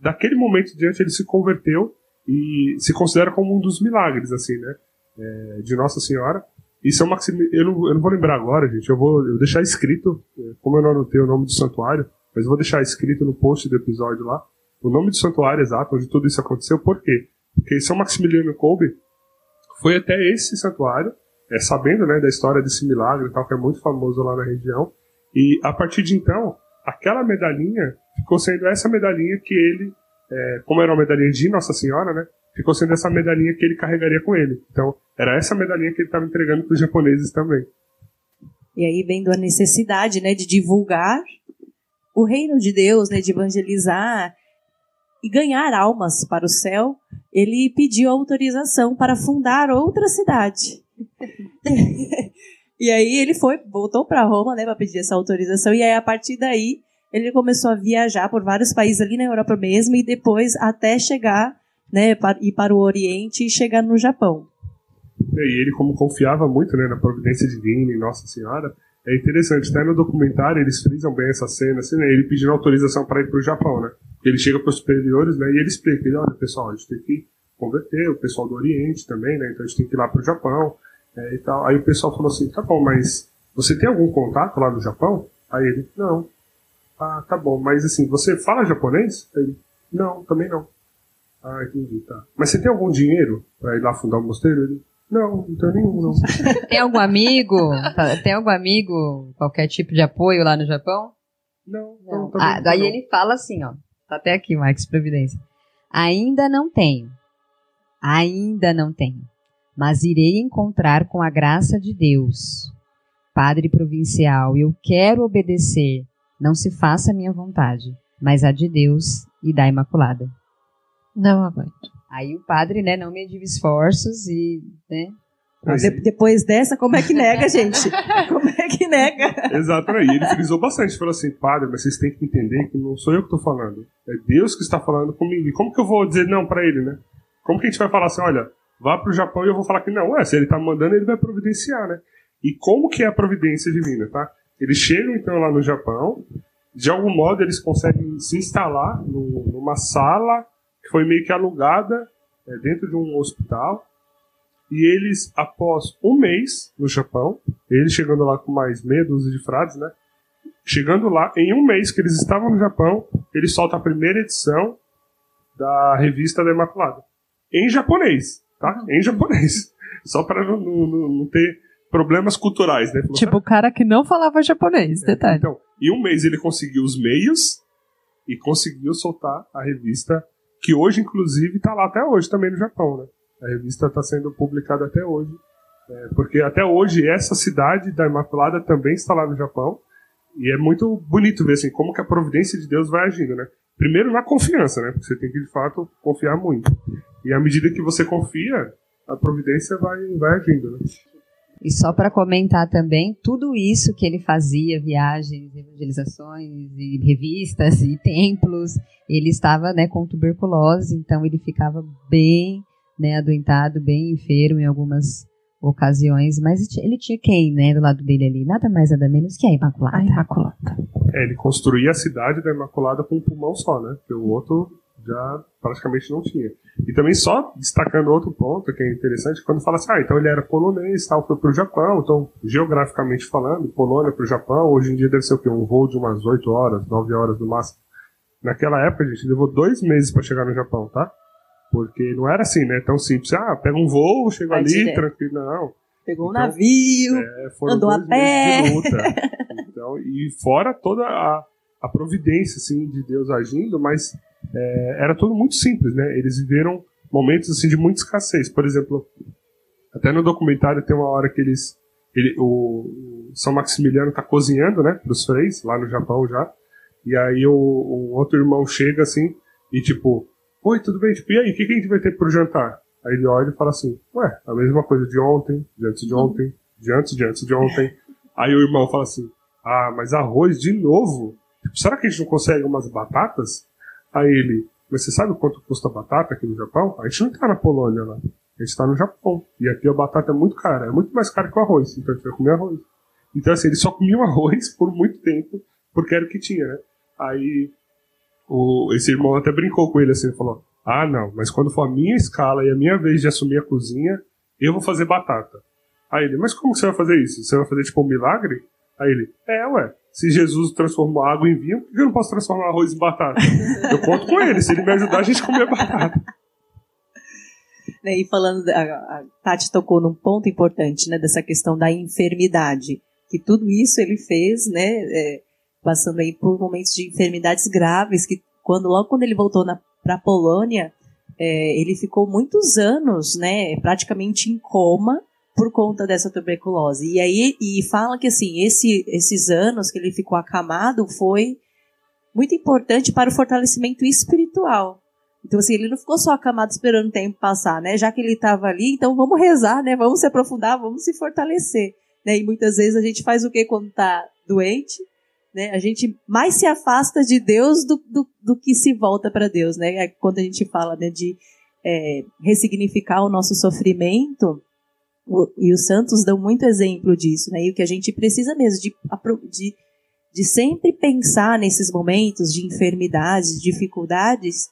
daquele momento diante ele se converteu e se considera como um dos milagres, assim, né? É, de Nossa Senhora. E São Maximiliano, eu não, eu não vou lembrar agora, gente, eu vou, eu deixar escrito, é, como eu não anotei o nome do santuário, mas eu vou deixar escrito no post do episódio lá, o nome do santuário exato, onde tudo isso aconteceu, por quê? Porque São Maximiliano Kolbe, foi até esse santuário, é, sabendo né, da história desse milagre tal, que é muito famoso lá na região. E a partir de então, aquela medalhinha ficou sendo essa medalhinha que ele, é, como era uma medalhinha de Nossa Senhora, né? Ficou sendo essa medalhinha que ele carregaria com ele. Então, era essa medalhinha que ele estava entregando para os japoneses também. E aí, vendo a necessidade né, de divulgar o reino de Deus, né, de evangelizar e ganhar almas para o céu, ele pediu autorização para fundar outra cidade. e aí ele foi, voltou para Roma, né, para pedir essa autorização e aí a partir daí ele começou a viajar por vários países ali na Europa mesmo e depois até chegar, né, ir para o Oriente e chegar no Japão. E ele como confiava muito, né, na providência divina e Nossa Senhora, é interessante, até no documentário eles frisam bem essa cena, assim, né, ele pedindo autorização para ir para o Japão, né? Ele chega para os superiores, né, e ele explica, ele, olha, pessoal, a gente tem que converter o pessoal do Oriente também, né? Então a gente tem que ir lá para o Japão é, e tal. Aí o pessoal falou assim, tá bom, mas você tem algum contato lá no Japão? Aí ele, não. Ah, tá bom, mas assim, você fala japonês? Aí ele, não, também não. Ah, entendi, tá. Mas você tem algum dinheiro para ir lá fundar o um mosteiro? Ele, não, não tenho nenhum, não. tem algum amigo? Tem algum amigo, qualquer tipo de apoio lá no Japão? Não, Não. não. também Ah, daí não. ele fala assim, ó. Tá até aqui, Marcos Providência. Ainda não tenho. Ainda não tenho. Mas irei encontrar com a graça de Deus. Padre provincial, eu quero obedecer. Não se faça a minha vontade, mas a de Deus e da Imaculada. Não aguento. Aí o padre, né, não mediu esforços e, né, De- depois dessa, como é que nega, gente? Como é que nega? Exato, aí ele frisou bastante. Falou assim, padre, mas vocês têm que entender que não sou eu que estou falando. É Deus que está falando comigo. E como que eu vou dizer não para ele, né? Como que a gente vai falar assim, olha, vá pro Japão e eu vou falar que não? Ué, se ele tá mandando, ele vai providenciar, né? E como que é a providência divina, tá? Eles chegam então lá no Japão, de algum modo eles conseguem se instalar no- numa sala que foi meio que alugada é, dentro de um hospital. E eles, após um mês no Japão, eles chegando lá com mais meia dúzia de frades, né? Chegando lá, em um mês que eles estavam no Japão, eles soltam a primeira edição da revista da Imaculada. Em japonês, tá? Em japonês. Só para não, não- não- ter problemas culturais, né? Falou, Tipo, o cara que não falava japonês, detalhe. então, em um mês ele conseguiu os meios e conseguiu soltar a revista, que hoje, inclusive, está lá até hoje também no Japão, né? A revista está sendo publicada até hoje. né? porque até hoje essa cidade da Imaculada também está lá no Japão. E é muito bonito ver assim, como que a providência de Deus vai agindo, né? Primeiro na confiança, né? Porque você tem que, de fato, confiar muito. E à medida que você confia, a providência vai, vai agindo, né? E só para comentar também, tudo isso que ele fazia, viagens, evangelizações e revistas e templos, ele estava né, com tuberculose, então ele ficava bem né, adoentado, bem enfermo em algumas ocasiões, mas ele tinha quem né, do lado dele ali? Nada mais, nada menos que a Imaculada. A Imaculada. É, ele construía a cidade da Imaculada com um pulmão só, né? Porque o outro já praticamente não tinha. E também só destacando outro ponto que é interessante, quando fala assim, ah, então ele era polonês, tal, foi pro Japão, então geograficamente falando, Polônia pro Japão, hoje em dia deve ser o quê? Um voo de umas 8 horas, 9 horas no máximo. Naquela época, gente, levou dois meses para chegar no Japão, tá? Porque não era assim, né? Tão simples. Ah, pega um voo, chega Vai ali, direto. tranquilo. Não. Pegou um Então, navio. É, Andou a pé. de luta. Então, e fora toda a, a providência assim, de Deus agindo, mas é, era tudo muito simples, né? Eles viveram momentos assim, de muita escassez. Por exemplo, até no documentário tem uma hora que eles. Ele, o, o São Maximiliano está cozinhando, né? Para os freis, lá no Japão já. E aí o, o outro irmão chega assim e tipo, oi, tudo bem? Tipo, e aí, o que, que a gente vai ter pro jantar? Aí ele olha e fala assim, ué, a mesma coisa de ontem, de antes de ontem, de antes de antes de ontem. Aí o irmão fala assim, ah, mas arroz de novo? Tipo, será que a gente não consegue umas batatas? Aí ele, mas você sabe quanto custa a batata aqui no Japão? A gente não tá na Polônia lá, a gente tá no Japão. E aqui a batata é muito cara, é muito mais cara que o arroz, então a gente vai comer arroz. Então assim, ele só comia arroz por muito tempo, porque era o que tinha, né? Aí o, esse irmão até brincou com ele assim, falou: Ah, não, mas quando for a minha escala e a minha vez de assumir a cozinha, eu vou fazer batata. Aí ele, mas como você vai fazer isso? Você vai fazer tipo um milagre? Aí ele, é, ué, se Jesus transformou água em vinho, por que eu não posso transformar arroz em batata? Eu conto com ele, se ele me ajudar, a gente comer batata. Né, E falando, a Tati tocou num ponto importante, né, dessa questão da enfermidade, que tudo isso ele fez, né, é, passando aí por momentos de enfermidades graves, que quando logo quando ele voltou para a Polônia, é, ele ficou muitos anos, né, praticamente em coma por conta dessa tuberculose. E aí e fala que assim esse, esses anos que ele ficou acamado foi muito importante para o fortalecimento espiritual. Então, assim, ele não ficou só acamado esperando o tempo passar, né? Já que ele estava ali, então vamos rezar, né? Vamos se aprofundar, vamos se fortalecer. Né? E muitas vezes a gente faz o que quando está doente? Né? A gente mais se afasta de Deus do, do, do que se volta para Deus, né? É Quando a gente fala né, de é, ressignificar o nosso sofrimento, o- e os santos dão muito exemplo disso, né? E o que a gente precisa mesmo de, de, de sempre pensar nesses momentos de enfermidades, dificuldades,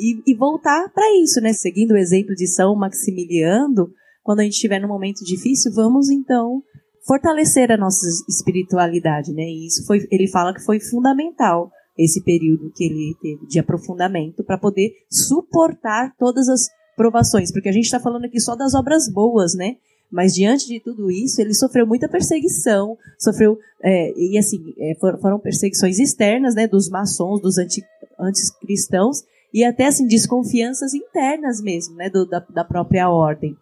e, e voltar para isso, né? Seguindo o exemplo de São Maximiliano, quando a gente estiver num momento difícil, vamos então fortalecer a nossa espiritualidade, né? E isso foi, ele fala que foi fundamental esse período que ele teve de aprofundamento para poder suportar todas as provações, porque a gente está falando aqui só das obras boas, né? Mas diante de tudo isso, ele sofreu muita perseguição, sofreu é, e assim é, foram perseguições externas, né, dos maçons, dos anti, anticristãos e até assim desconfianças internas mesmo, né, do, da, da própria ordem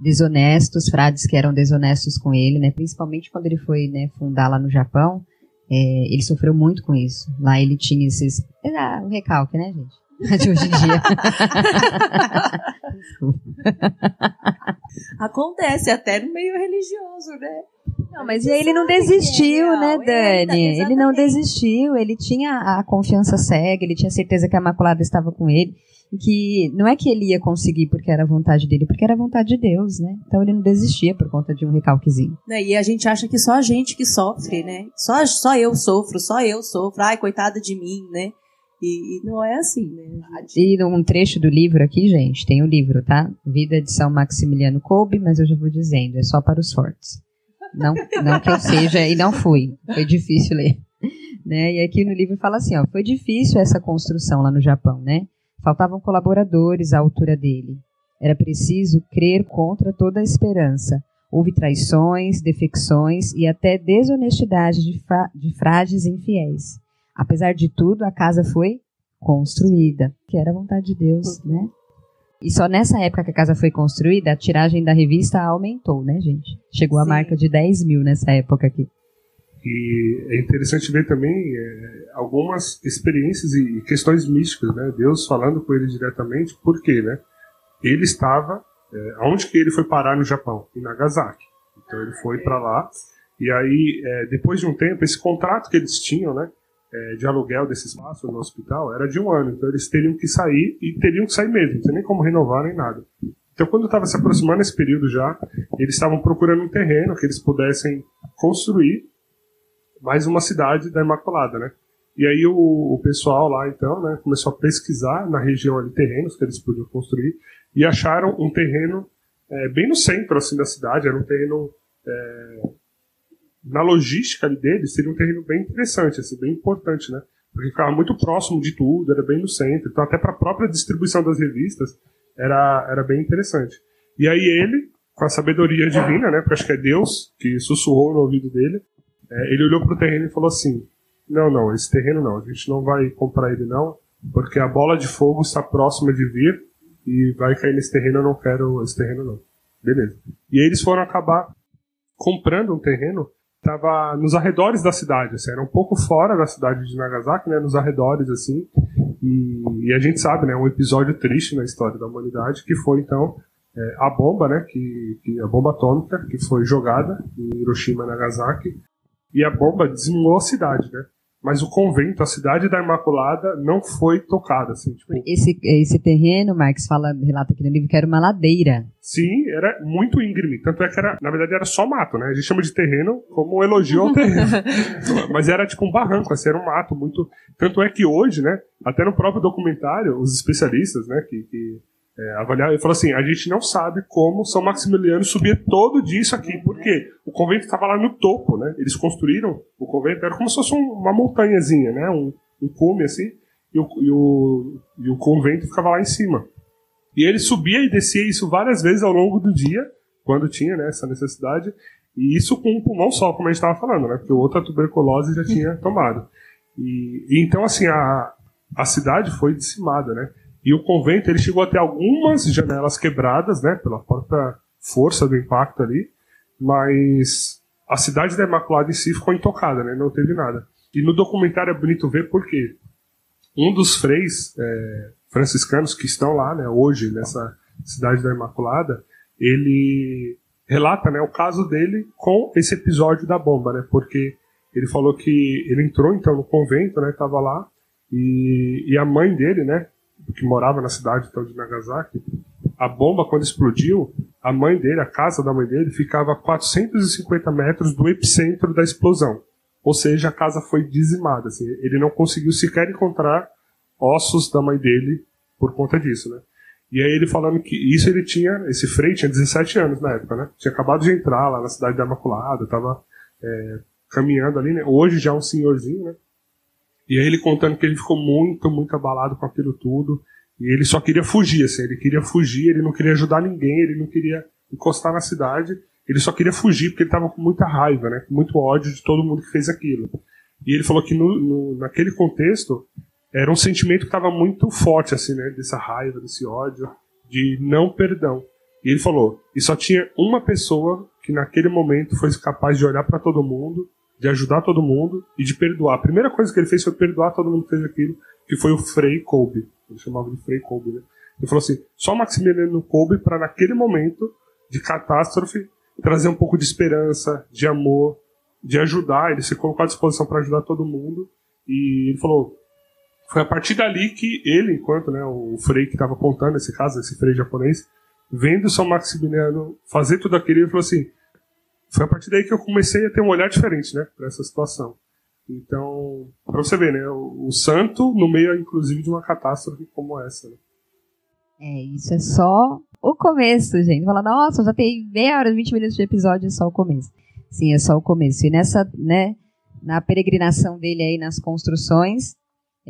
desonestos, frades que eram desonestos com ele, né? Principalmente quando ele foi né, fundar lá no Japão, é, ele sofreu muito com isso. Lá ele tinha esses. Ah, um recalque, né, gente? De hoje em dia. Acontece até no meio religioso, né? Não, mas ele não desistiu, é né, Dani? Ele, ele não desistiu, ele tinha a confiança cega, ele tinha certeza que a Imaculada estava com ele e que não é que ele ia conseguir porque era a vontade dele, porque era a vontade de Deus, né? Então ele não desistia por conta de um recalquezinho. Né, e a gente acha que só a gente que sofre, né? Só, só eu sofro, só eu sofro. Ai, coitada de mim, né? E, e não é assim, né? E um trecho do livro aqui, gente, tem o um livro, tá? Vida de São Maximiliano Kolbe, mas eu já vou dizendo, é só para os fortes. Não, não que eu seja, e não fui. Foi difícil ler. Né? E aqui no livro fala assim, ó, foi difícil essa construção lá no Japão, né? Faltavam colaboradores à altura dele. Era preciso crer contra toda a esperança. Houve traições, defecções e até desonestidade de, de frades infiéis. Apesar de tudo, a casa foi construída, que era a vontade de Deus, né? E só nessa época que a casa foi construída, a tiragem da revista aumentou, né, gente? Chegou Sim. a marca de 10 mil nessa época aqui. E é interessante ver também é, algumas experiências e questões místicas, né? Deus falando com ele diretamente, por quê, né? Ele estava, é, aonde que ele foi parar no Japão? Em Nagasaki. Então ele foi para lá, e aí, é, depois de um tempo, esse contrato que eles tinham, né? É, de aluguel desse espaço no hospital era de um ano, então eles teriam que sair e teriam que sair mesmo, não nem como renovar nem nada. Então, quando estava se aproximando esse período já, eles estavam procurando um terreno que eles pudessem construir mais uma cidade da Imaculada, né? E aí o, o, pessoal lá, então, né, começou a pesquisar na região ali terrenos que eles podiam construir e acharam um terreno é, bem no centro, assim, da cidade. Era um terreno... É, na logística ali deles, seria um terreno bem interessante, assim, bem importante, né? Porque ficava muito próximo de tudo, era bem no centro. Então, até para a própria distribuição das revistas, era, era bem interessante. E aí ele, com a sabedoria divina, né? Porque acho que é Deus que sussurrou no ouvido dele, é, ele olhou para o terreno e falou assim: Não, não, esse terreno não, a gente não vai comprar ele não, porque a bola de fogo está próxima de vir e vai cair nesse terreno, eu não quero esse terreno não. Beleza. E aí eles foram acabar comprando um terreno estava nos arredores da cidade, assim, era um pouco fora da cidade de Nagasaki, né, nos arredores assim. E, e, a gente sabe, né, um episódio triste na história da humanidade que foi então é, a bomba, né, que, que, a bomba atômica que foi jogada em Hiroshima e Nagasaki e a bomba dizimou a cidade, né? Mas o convento, a cidade da Imaculada, não foi tocada. Assim, tipo... esse, esse terreno, Marx fala, relata aqui no livro, que era uma ladeira. Sim, era muito íngreme. Tanto é que era, na verdade, era só mato, né? A gente chama de terreno como um elogio ao terreno. Mas era tipo um barranco, assim, era um mato muito. Tanto é que hoje, né? Até no próprio documentário, os especialistas, né, que, que é, avaliar. Ele falou assim: a gente não sabe como São Maximiliano subia todo disso aqui. Por quê? O convento estava lá no topo, né? Eles construíram o convento, era como se fosse uma montanhazinha, né? Um, um cume assim, e o, e, o, e o convento ficava lá em cima. E ele subia e descia isso várias vezes ao longo do dia, quando tinha né, essa necessidade, e isso com um pulmão só, como a gente estava falando, né? Porque outra tuberculose já tinha tomado. E, e então, assim, a, a cidade foi dizimada, né? E o convento ele chegou a ter algumas janelas quebradas, né, pela própria força do impacto ali, mas a cidade da Imaculada em si ficou intocada, né, não teve nada. E no documentário é bonito ver porque um dos freis é, franciscanos que estão lá, né, hoje nessa cidade da Imaculada, ele relata, né, o caso dele com esse episódio da bomba, né, porque ele falou que ele entrou então no convento, né, estava lá e, e a mãe dele, né, que morava na cidade então, de Nagasaki, a bomba, quando explodiu, a mãe dele, a casa da mãe dele, ficava a 450 metros do epicentro da explosão. Ou seja, a casa foi dizimada. Assim, ele não conseguiu sequer encontrar ossos da mãe dele por conta disso, né? E aí ele falando que isso ele tinha, esse Frei tinha 17 anos na época, né? Tinha acabado de entrar lá na cidade da Imaculada, tava é, caminhando ali, né? Hoje já é um senhorzinho, né? E aí ele contando que ele ficou muito, muito abalado com aquilo tudo. E ele só queria fugir, assim, ele queria fugir, ele não queria ajudar ninguém, ele não queria encostar na cidade. ele só queria fugir porque ele estava com muita raiva, né? Com muito ódio de todo mundo que fez aquilo. E ele falou que no, no, naquele contexto era um sentimento que estava muito forte, assim, né? Dessa raiva, desse ódio, de não perdão. E ele falou: e só tinha uma pessoa que naquele momento foi capaz de olhar para todo mundo, de ajudar todo mundo e de perdoar. A primeira coisa que ele fez foi perdoar todo mundo que fez aquilo, que foi o Frei Kolbe. Ele chamava de Frei Kolbe, né? Ele falou assim: só Maximiliano Kolbe para naquele momento de catástrofe trazer um pouco de esperança, de amor, de ajudar. Ele se colocou à disposição para ajudar todo mundo. E ele falou: foi a partir dali que ele, enquanto né, o Frei que estava contando esse caso, esse Frei japonês, vendo São Maximiliano fazer tudo aquilo, ele falou assim: foi a partir daí que eu comecei a ter um olhar diferente, né, para essa situação. Então, para você ver, né, o, o, santo no meio, inclusive, de uma catástrofe como essa. Né? É, isso é só o começo, gente. Fala, nossa, já tem meia hora, 20 minutos de episódio, é só o começo. Sim, é só o começo. E nessa, né, na peregrinação dele aí nas construções,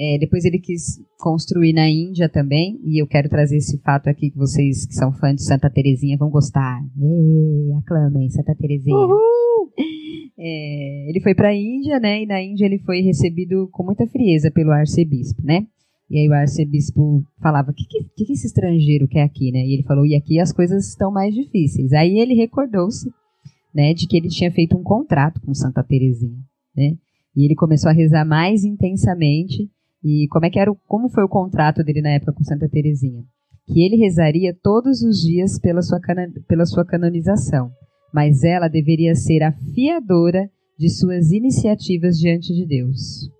é, depois ele quis construir na Índia também, e eu quero trazer esse fato aqui que vocês que são fãs de Santa Terezinha vão gostar. Ei, aclamem, Santa Terezinha. Uhul! É, ele foi para a Índia, né? E na Índia ele foi recebido com muita frieza pelo arcebispo, né? E aí o arcebispo falava: "O que, que, que esse estrangeiro quer aqui, né?" E ele falou: "E aqui as coisas estão mais difíceis." Aí ele recordou-se, né, de que ele tinha feito um contrato com Santa Terezinha, né? E ele começou a rezar mais intensamente e como é que era o, como foi o contrato dele na época com Santa Teresinha? Que ele rezaria todos os dias pela sua, pela sua canonização, mas ela deveria ser a fiadora de suas iniciativas diante de Deus.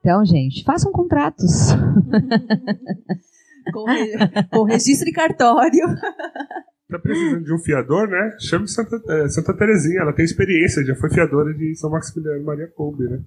Então, gente, façam contratos. com, re, com registro em cartório. Tá precisando de um fiador, né? Chame Santa, é, Santa Terezinha, ela tem experiência, já foi fiadora de São Maximiliano Maria Kolbe, né?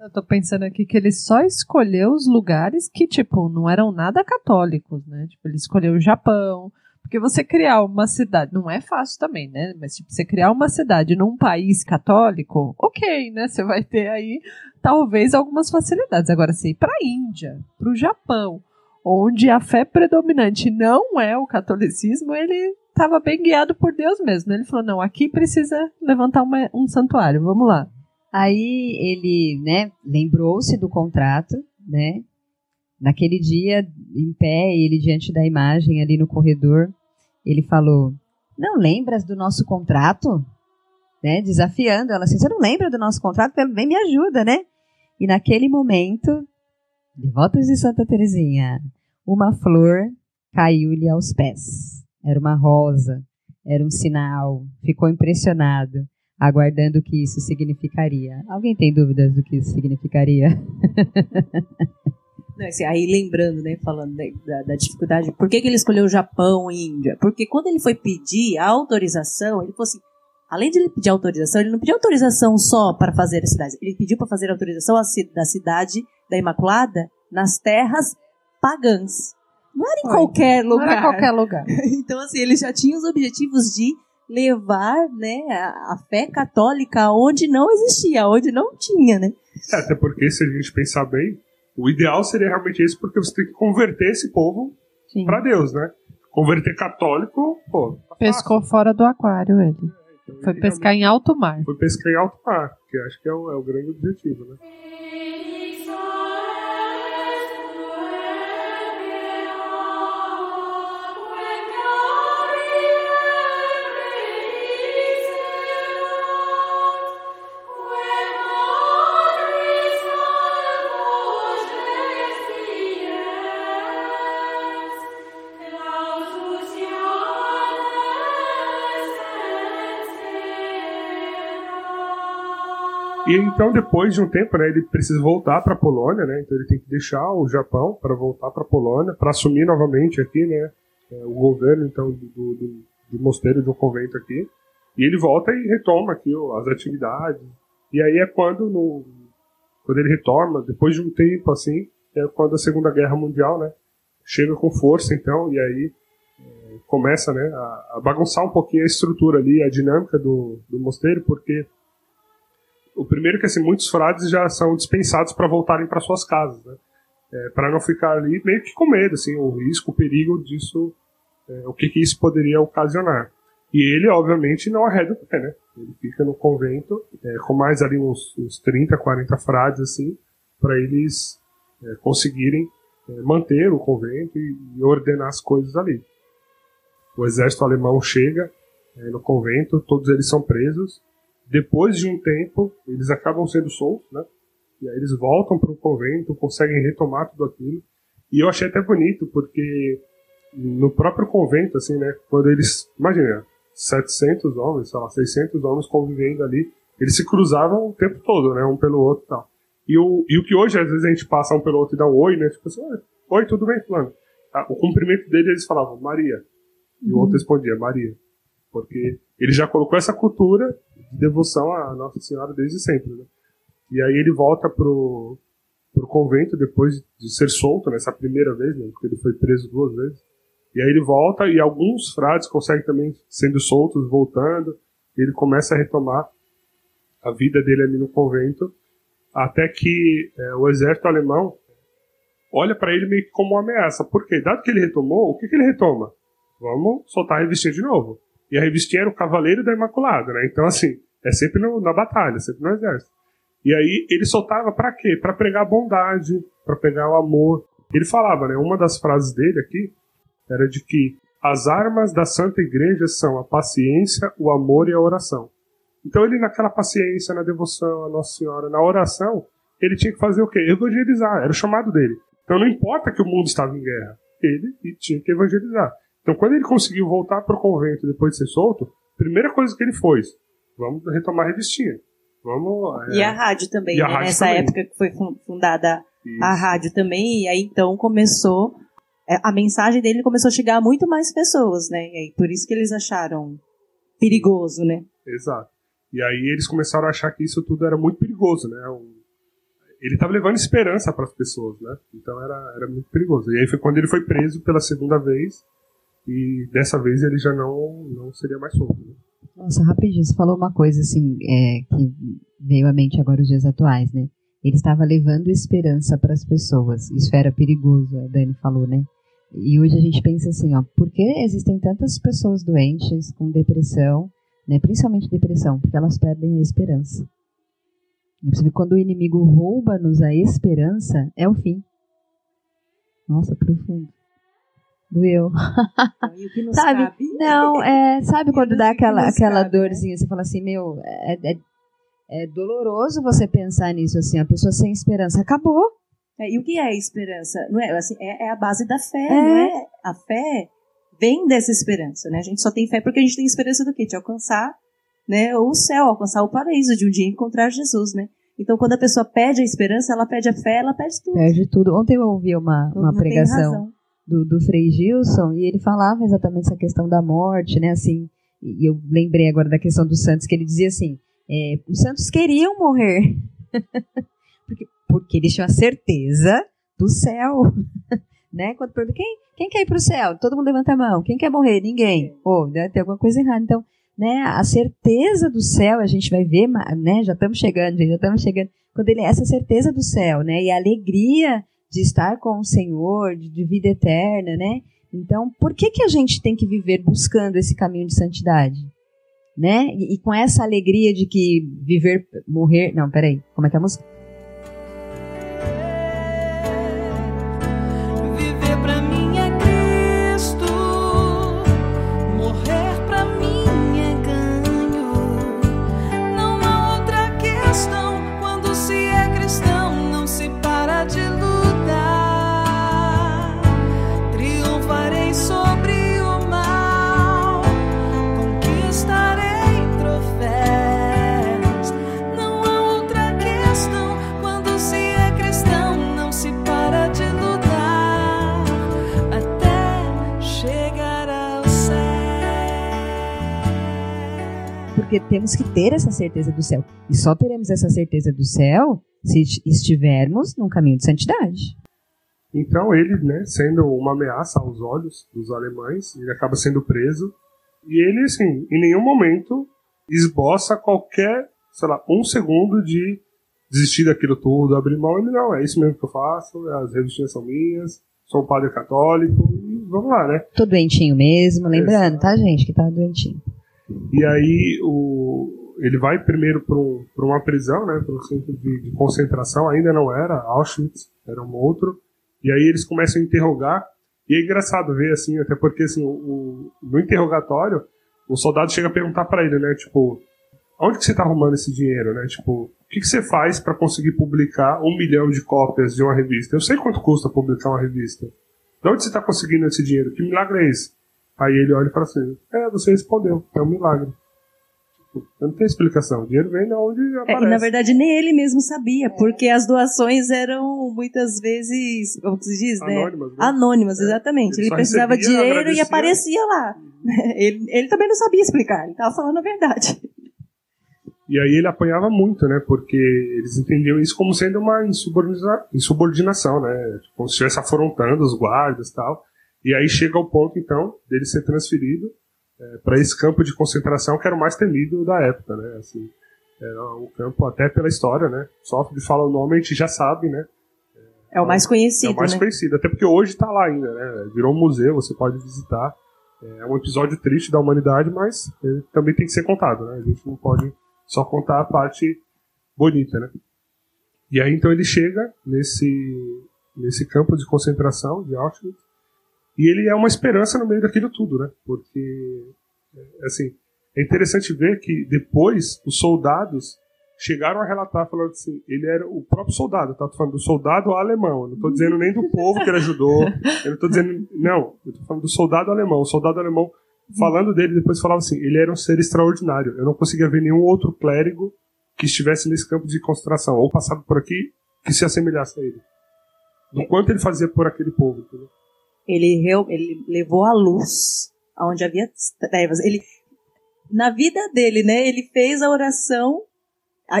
Eu tô pensando aqui que ele só escolheu os lugares que, tipo, não eram nada católicos, né? Tipo, ele escolheu o Japão. Porque você criar uma cidade, não é fácil também, né? Mas, tipo, você criar uma cidade num país católico, ok, né? Você vai ter aí, talvez, algumas facilidades. Agora, você ir pra Índia, pro Japão, onde a fé predominante não é o catolicismo, ele estava bem guiado por Deus mesmo. Né? Ele falou: não, aqui precisa levantar uma, um santuário, vamos lá. Aí ele, né, lembrou-se do contrato, né? Naquele dia, em pé, ele diante da imagem ali no corredor, ele falou: "Não lembras do nosso contrato?" Né, desafiando ela assim: "Você não lembra do nosso contrato? Vem me ajuda, né?" E naquele momento, devotos de Santa Teresinha, uma flor caiu-lhe aos pés. Era uma rosa, era um sinal. Ficou impressionado aguardando o que isso significaria. Alguém tem dúvidas do que isso significaria? Não, assim, aí lembrando, né, falando da, da, dificuldade, por que, que ele escolheu o Japão e Índia? Porque quando ele foi pedir a autorização, ele falou assim, além de ele pedir autorização, ele não pediu autorização só para fazer a cidade, ele pediu para fazer a autorização da cidade da Imaculada nas terras pagãs. Não era em Foi. qualquer lugar. Não era qualquer lugar. então, assim, ele já tinha os objetivos de levar né, a, a fé católica onde não existia, onde não tinha, né? É, até porque, se a gente pensar bem, o ideal seria realmente isso, porque você tem que converter esse povo para Deus, né? Converter católico, pô. Tá Pescou fora do aquário ele. É, então, foi ele pescar em alto mar. Foi pescar em alto mar, que acho que é o, é o grande objetivo, né? E então, depois de um tempo, né, ele precisa voltar para a Polônia, né? Então ele tem que deixar o Japão para voltar para a Polônia, para assumir novamente aqui, né, é, o governo então do, do, do mosteiro, do convento aqui. E ele volta e retoma aqui as atividades. E aí é quando, no, quando ele retoma, depois de um tempo assim, é quando a Segunda Guerra Mundial, né, chega com força, então, e aí é, começa, né, a, a, bagunçar um pouquinho a estrutura ali, a dinâmica do, do mosteiro, porque o primeiro que assim, muitos frades já são dispensados para voltarem para suas casas, né? É, para não ficar ali meio que com medo, assim, o risco, o perigo disso, é, o que, que isso poderia ocasionar. E ele, obviamente, não arreda o pé, né? Ele fica no convento é, com mais ali uns, uns 30, 40 frades, assim, para eles é, conseguirem é, manter o convento e, e, ordenar as coisas ali. O exército alemão chega é, no convento, todos eles são presos. Depois de um tempo, eles acabam sendo soltos, né? E aí eles voltam para o convento, conseguem retomar tudo aquilo. E eu achei até bonito, porque no próprio convento, assim, né? Quando eles. Imagina, 700 homens, sei lá, 600 homens convivendo ali, eles se cruzavam o tempo todo, né? Um pelo outro e tal. E o, e o que hoje, às vezes, a gente passa um pelo outro e dá um oi, né? Tipo assim, oi, tudo bem, fulano? Ah, o cumprimento dele, eles falavam Maria. E o outro respondia Maria. Porque ele já colocou essa cultura de devoção à Nossa Senhora desde sempre, né? E aí ele volta pro, pro convento depois de ser solto nessa primeira vez, né? Porque ele foi preso duas vezes. E aí ele volta e alguns frades conseguem também sendo soltos, voltando. ele começa a retomar a vida dele ali no convento, até que é, o exército alemão olha para ele meio que como uma ameaça. Porque, dado que ele retomou, o que, que ele retoma? Vamos soltar a revistinha de novo. E a revistinha era o Cavaleiro da Imaculada, né? Então, assim, é sempre no, na batalha, sempre no exército. E aí ele soltava para quê? Para pregar a bondade, para pregar o amor. Ele falava, né? Uma das frases dele aqui era de que as armas da Santa Igreja são a paciência, o amor e a oração. Então ele naquela paciência, na devoção a Nossa Senhora, na oração, ele tinha que fazer o quê? Evangelizar, era o chamado dele. Então não importa que o mundo estava em guerra, ele tinha que evangelizar. Então quando ele conseguiu voltar para o convento depois de ser solto, a primeira coisa que ele foi, vamos retomar a revistinha. Vamos, é... E a rádio também, né? rádio nessa também. época que foi fundada Isso. a rádio também, e aí então começou é, a mensagem dele começou a chegar a muito mais pessoas, né? E por isso que eles acharam perigoso, né? Exato. E aí eles começaram a achar que isso tudo era muito perigoso, né? Ele estava levando esperança para as pessoas, né? Então era, era muito perigoso. E aí foi quando ele foi preso pela segunda vez e dessa vez ele já não, não seria mais solto. Né? Nossa, rapidinho, você falou uma coisa assim é, que veio à mente agora os dias atuais, né? Ele estava levando esperança para as pessoas. Isso era perigoso, a Dani falou, né? E hoje a gente pensa assim, ó, por que existem tantas pessoas doentes com depressão, né, principalmente depressão? Porque elas perdem a esperança. Quando o inimigo rouba-nos a esperança, é o fim. Nossa, profundo. Doeu. Não, sabe? Cabe, não, é, sabe quando dá aquela, aquela cabe, né? dorzinha, né? você fala assim, meu, é, é, é doloroso você pensar nisso assim, a pessoa sem esperança acabou. É, e o que é esperança? Não é, assim, é, é a base da fé, é. não é? A fé vem dessa esperança, né? A gente só tem fé porque a gente tem esperança do quê? De alcançar né, o céu, alcançar o paraíso, de um dia encontrar Jesus, né? Então, quando a pessoa pede a esperança, ela pede a fé, ela pede tudo. Pede tudo. Ontem eu ouvi uma, uma pregação do, do Frei Gilson e ele falava exatamente essa questão da morte, né? Assim, e eu lembrei agora da questão dos santos, que ele dizia assim, é, os santos queriam morrer. porque porque eles tinham a certeza do céu. né? Quando pergunta, quem, quem quer ir para o céu? Todo mundo levanta a mão. Quem quer morrer? Ninguém. Pô, oh, deve ter alguma coisa errada. Então, né, a certeza do céu, a gente vai ver, né, já estamos chegando, já estamos chegando. Quando ele essa certeza do céu, né, e a alegria de estar com o Senhor, de, de vida eterna, né? Então, por que que a gente tem que viver buscando esse caminho de santidade? Né? E, e com essa alegria de que viver, morrer, não, peraí, como é que é a música? Porque temos que ter essa certeza do céu. E só teremos essa certeza do céu se estivermos num caminho de santidade. Então ele, né, sendo uma ameaça aos olhos dos alemães, ele acaba sendo preso e ele, assim, em nenhum momento esboça qualquer, sei lá, um segundo de desistir daquilo tudo, abrir mão. Ele não, é isso mesmo que eu faço, as revistinhas são minhas, sou um padre católico e vamos lá, né? Tô doentinho mesmo, lembrando, Exato. tá, gente, que tá doentinho. E aí o, ele vai primeiro para um, uma prisão, né, para um centro de, de, concentração, ainda não era Auschwitz, era um outro. E aí eles começam a interrogar. E é engraçado ver assim, até porque assim, o, no interrogatório o soldado chega a perguntar para ele, né, tipo, onde que você está arrumando esse dinheiro, né? Tipo, o que, que você faz para conseguir publicar um milhão de cópias de uma revista? Eu sei quanto custa publicar uma revista. De onde você está conseguindo esse dinheiro? Que milagre é esse? Aí ele olha e fala assim: É, você respondeu, é um milagre. Tipo, não tem explicação. O dinheiro vem de onde aparece. É, e na verdade nem ele mesmo sabia, é. porque as doações eram muitas vezes, como se diz, né? Anônimas. Né? Anônimas, é. exatamente. Ele, ele precisava de dinheiro agradecia. e aparecia lá. Ele, ele também não sabia explicar, ele estava falando a verdade. E aí ele apanhava muito, né? Porque eles entendiam isso como sendo uma insubordinação, né? Como se estivesse afrontando os guardas e tal. E aí chega ao ponto, então, dele ser transferido é, para esse campo de concentração que era o mais temido da época, né? Assim, era um campo até pela história, né? Só de falar o nome a gente já sabe, né? É o mais conhecido, É o mais né? conhecido, até porque hoje está lá ainda, né? Virou um museu, você pode visitar. É um episódio triste da humanidade, mas também tem que ser contado, né? A gente não pode só contar a parte bonita, né? E aí então ele chega nesse nesse campo de concentração de Auschwitz e ele é uma esperança no meio daquilo tudo, né? Porque assim é interessante ver que depois os soldados chegaram a relatar falando assim, ele era o próprio soldado, tá? Tô falando do soldado alemão, eu não estou dizendo nem do povo que ele ajudou, eu não tô dizendo, não, eu tô falando do soldado alemão, o soldado alemão falando dele, depois falava assim: ele era um ser extraordinário. Eu não conseguia ver nenhum outro clérigo que estivesse nesse campo de concentração, ou passado por aqui, que se assemelhasse a ele. Do quanto ele fazia por aquele povo. Entendeu? Ele, ele levou a luz aonde havia trevas. Ele, na vida dele, né, ele fez a oração,